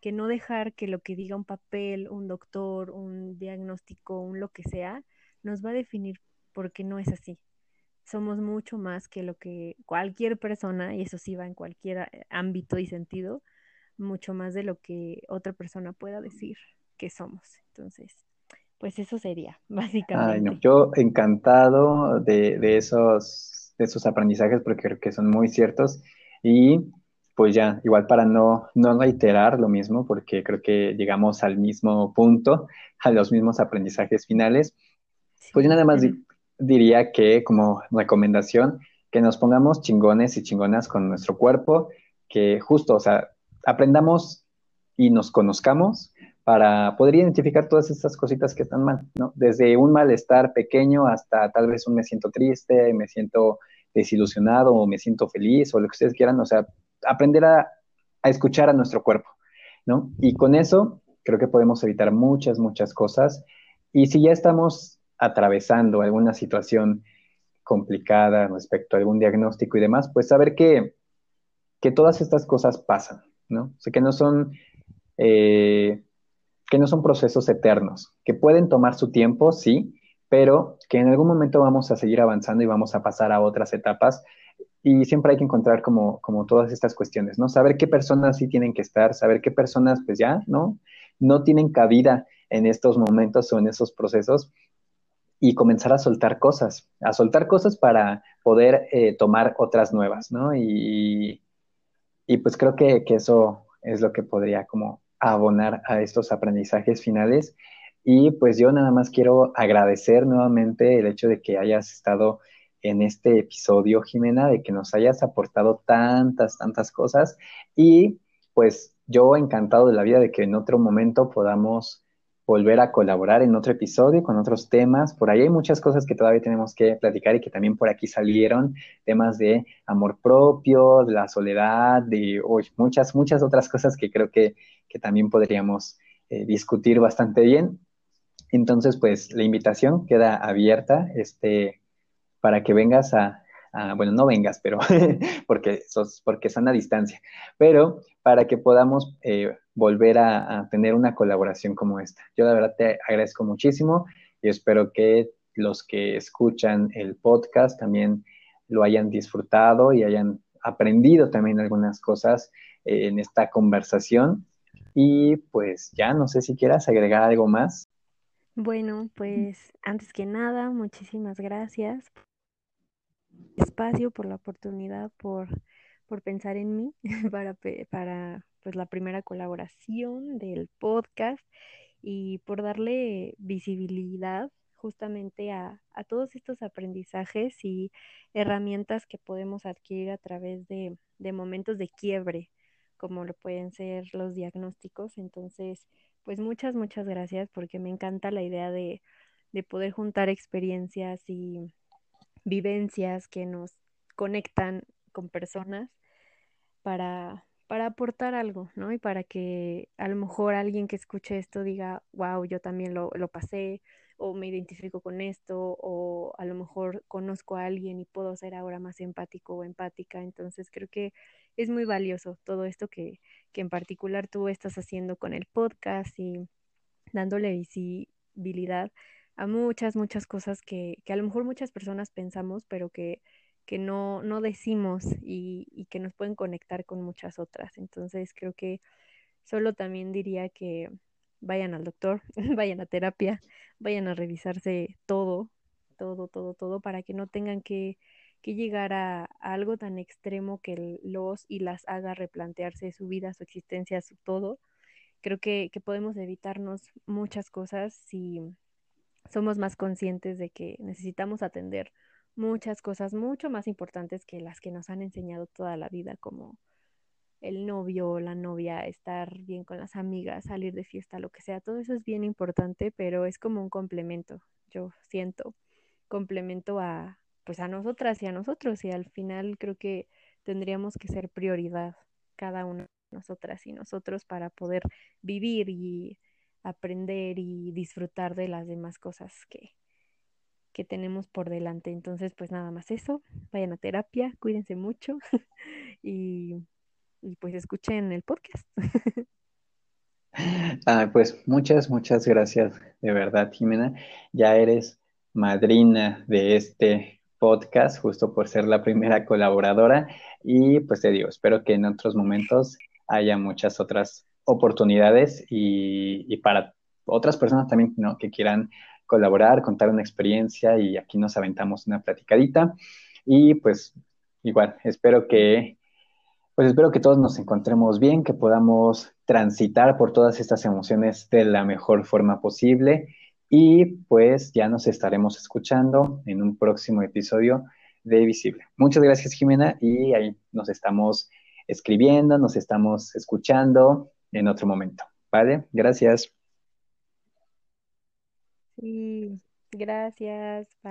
que no dejar que lo que diga un papel, un doctor, un diagnóstico, un lo que sea, nos va a definir porque no es así. Somos mucho más que lo que cualquier persona, y eso sí va en cualquier eh, ámbito y sentido, mucho más de lo que otra persona pueda decir que somos. Entonces, pues eso sería, básicamente. Yo encantado de, de, esos, de esos aprendizajes porque creo que son muy ciertos y pues ya, igual para no, no reiterar lo mismo, porque creo que llegamos al mismo punto, a los mismos aprendizajes finales, pues yo nada más diría que como recomendación, que nos pongamos chingones y chingonas con nuestro cuerpo, que justo, o sea, aprendamos y nos conozcamos para poder identificar todas estas cositas que están mal, ¿no? Desde un malestar pequeño hasta tal vez un me siento triste, me siento desilusionado o me siento feliz o lo que ustedes quieran, o sea, aprender a, escuchar a nuestro cuerpo, ¿no? Y con eso creo que podemos evitar muchas, muchas cosas. Y si ya estamos atravesando alguna situación complicada respecto a algún diagnóstico y demás, pues saber que, que todas estas cosas pasan, ¿no? O sea, que no son, eh, que no son procesos eternos, que pueden tomar su tiempo, sí, pero que en algún momento vamos a seguir avanzando y vamos a pasar a otras etapas y siempre hay que encontrar como, como todas estas cuestiones, ¿no? Saber qué personas sí tienen que estar, saber qué personas pues ya, ¿no? No tienen cabida en estos momentos o en esos procesos y comenzar a soltar cosas, a soltar cosas para poder eh, tomar otras nuevas, ¿no? Y, y pues creo que, que, eso es lo que podría como abonar a estos aprendizajes finales. Y pues yo nada más quiero agradecer nuevamente el hecho de que hayas estado en este episodio, Jimena, de que nos hayas aportado tantas, tantas cosas y pues yo encantado de la vida de que en otro momento podamos volver a colaborar en otro episodio con otros temas. Por ahí hay muchas cosas que todavía tenemos que platicar y que también por aquí salieron, temas de amor propio, de la soledad, de muchas, muchas otras cosas que creo que, también podríamos eh, discutir bastante bien. Entonces, pues la invitación queda abierta este, para que vengas a, bueno, no vengas, pero porque, sos, porque son a distancia, pero para que podamos eh, volver a, tener una colaboración como esta. Yo de verdad te agradezco muchísimo y espero que los que escuchan el podcast también lo hayan disfrutado y hayan aprendido también algunas cosas eh, en esta conversación. Y pues ya, no sé si quieras agregar algo más. Bueno, pues antes que nada, muchísimas gracias espacio, por la oportunidad, por, por pensar en mí para, para pues, la primera colaboración del podcast y por darle visibilidad justamente a, a, todos estos aprendizajes y herramientas que podemos adquirir a través de, de, momentos de quiebre, como lo pueden ser los diagnósticos. Entonces, pues muchas, muchas gracias porque me encanta la idea de, de poder juntar experiencias y, vivencias que nos conectan con personas para, para aportar algo, ¿no? Y para que a lo mejor alguien que escuche esto diga, wow, yo también lo, lo pasé, o me identifico con esto, o a lo mejor conozco a alguien y puedo ser ahora más empático o empática. Entonces creo que es muy valioso todo esto que, que en particular tú estás haciendo con el podcast y dándole visibilidad a muchas, muchas cosas que, que a lo mejor muchas personas pensamos, pero que, que no, no decimos y, y, que nos pueden conectar con muchas otras. Entonces creo que solo también diría que vayan al doctor, vayan a terapia, vayan a revisarse todo, todo, todo, todo, para que no tengan que, que llegar a, algo tan extremo que los y las haga replantearse su vida, su existencia, su todo. Creo que, que podemos evitarnos muchas cosas si somos más conscientes de que necesitamos atender muchas cosas mucho más importantes que las que nos han enseñado toda la vida, como el novio, la novia, estar bien con las amigas, salir de fiesta, lo que sea. Todo eso es bien importante, pero es como un complemento, yo siento, complemento a pues a nosotras y a nosotros y al final creo que tendríamos que ser prioridad cada una de nosotras y nosotros para poder vivir y aprender y disfrutar de las demás cosas que, que tenemos por delante. Entonces, pues nada más eso, vayan a terapia, cuídense mucho y, y pues escuchen el podcast. Ah, pues muchas, muchas gracias de verdad, Jimena. Ya eres madrina de este podcast, justo por ser la primera colaboradora. Y pues te digo, espero que en otros momentos haya muchas otras oportunidades y, para otras personas también que quieran colaborar, contar una experiencia y aquí nos aventamos una platicadita y pues igual espero que pues espero que todos nos encontremos bien, que podamos transitar por todas estas emociones de la mejor forma posible y pues ya nos estaremos escuchando en un próximo episodio de Visible. Muchas gracias Jimena y ahí nos estamos escribiendo, nos estamos escuchando en otro momento. ¿Vale? Gracias. Sí, gracias.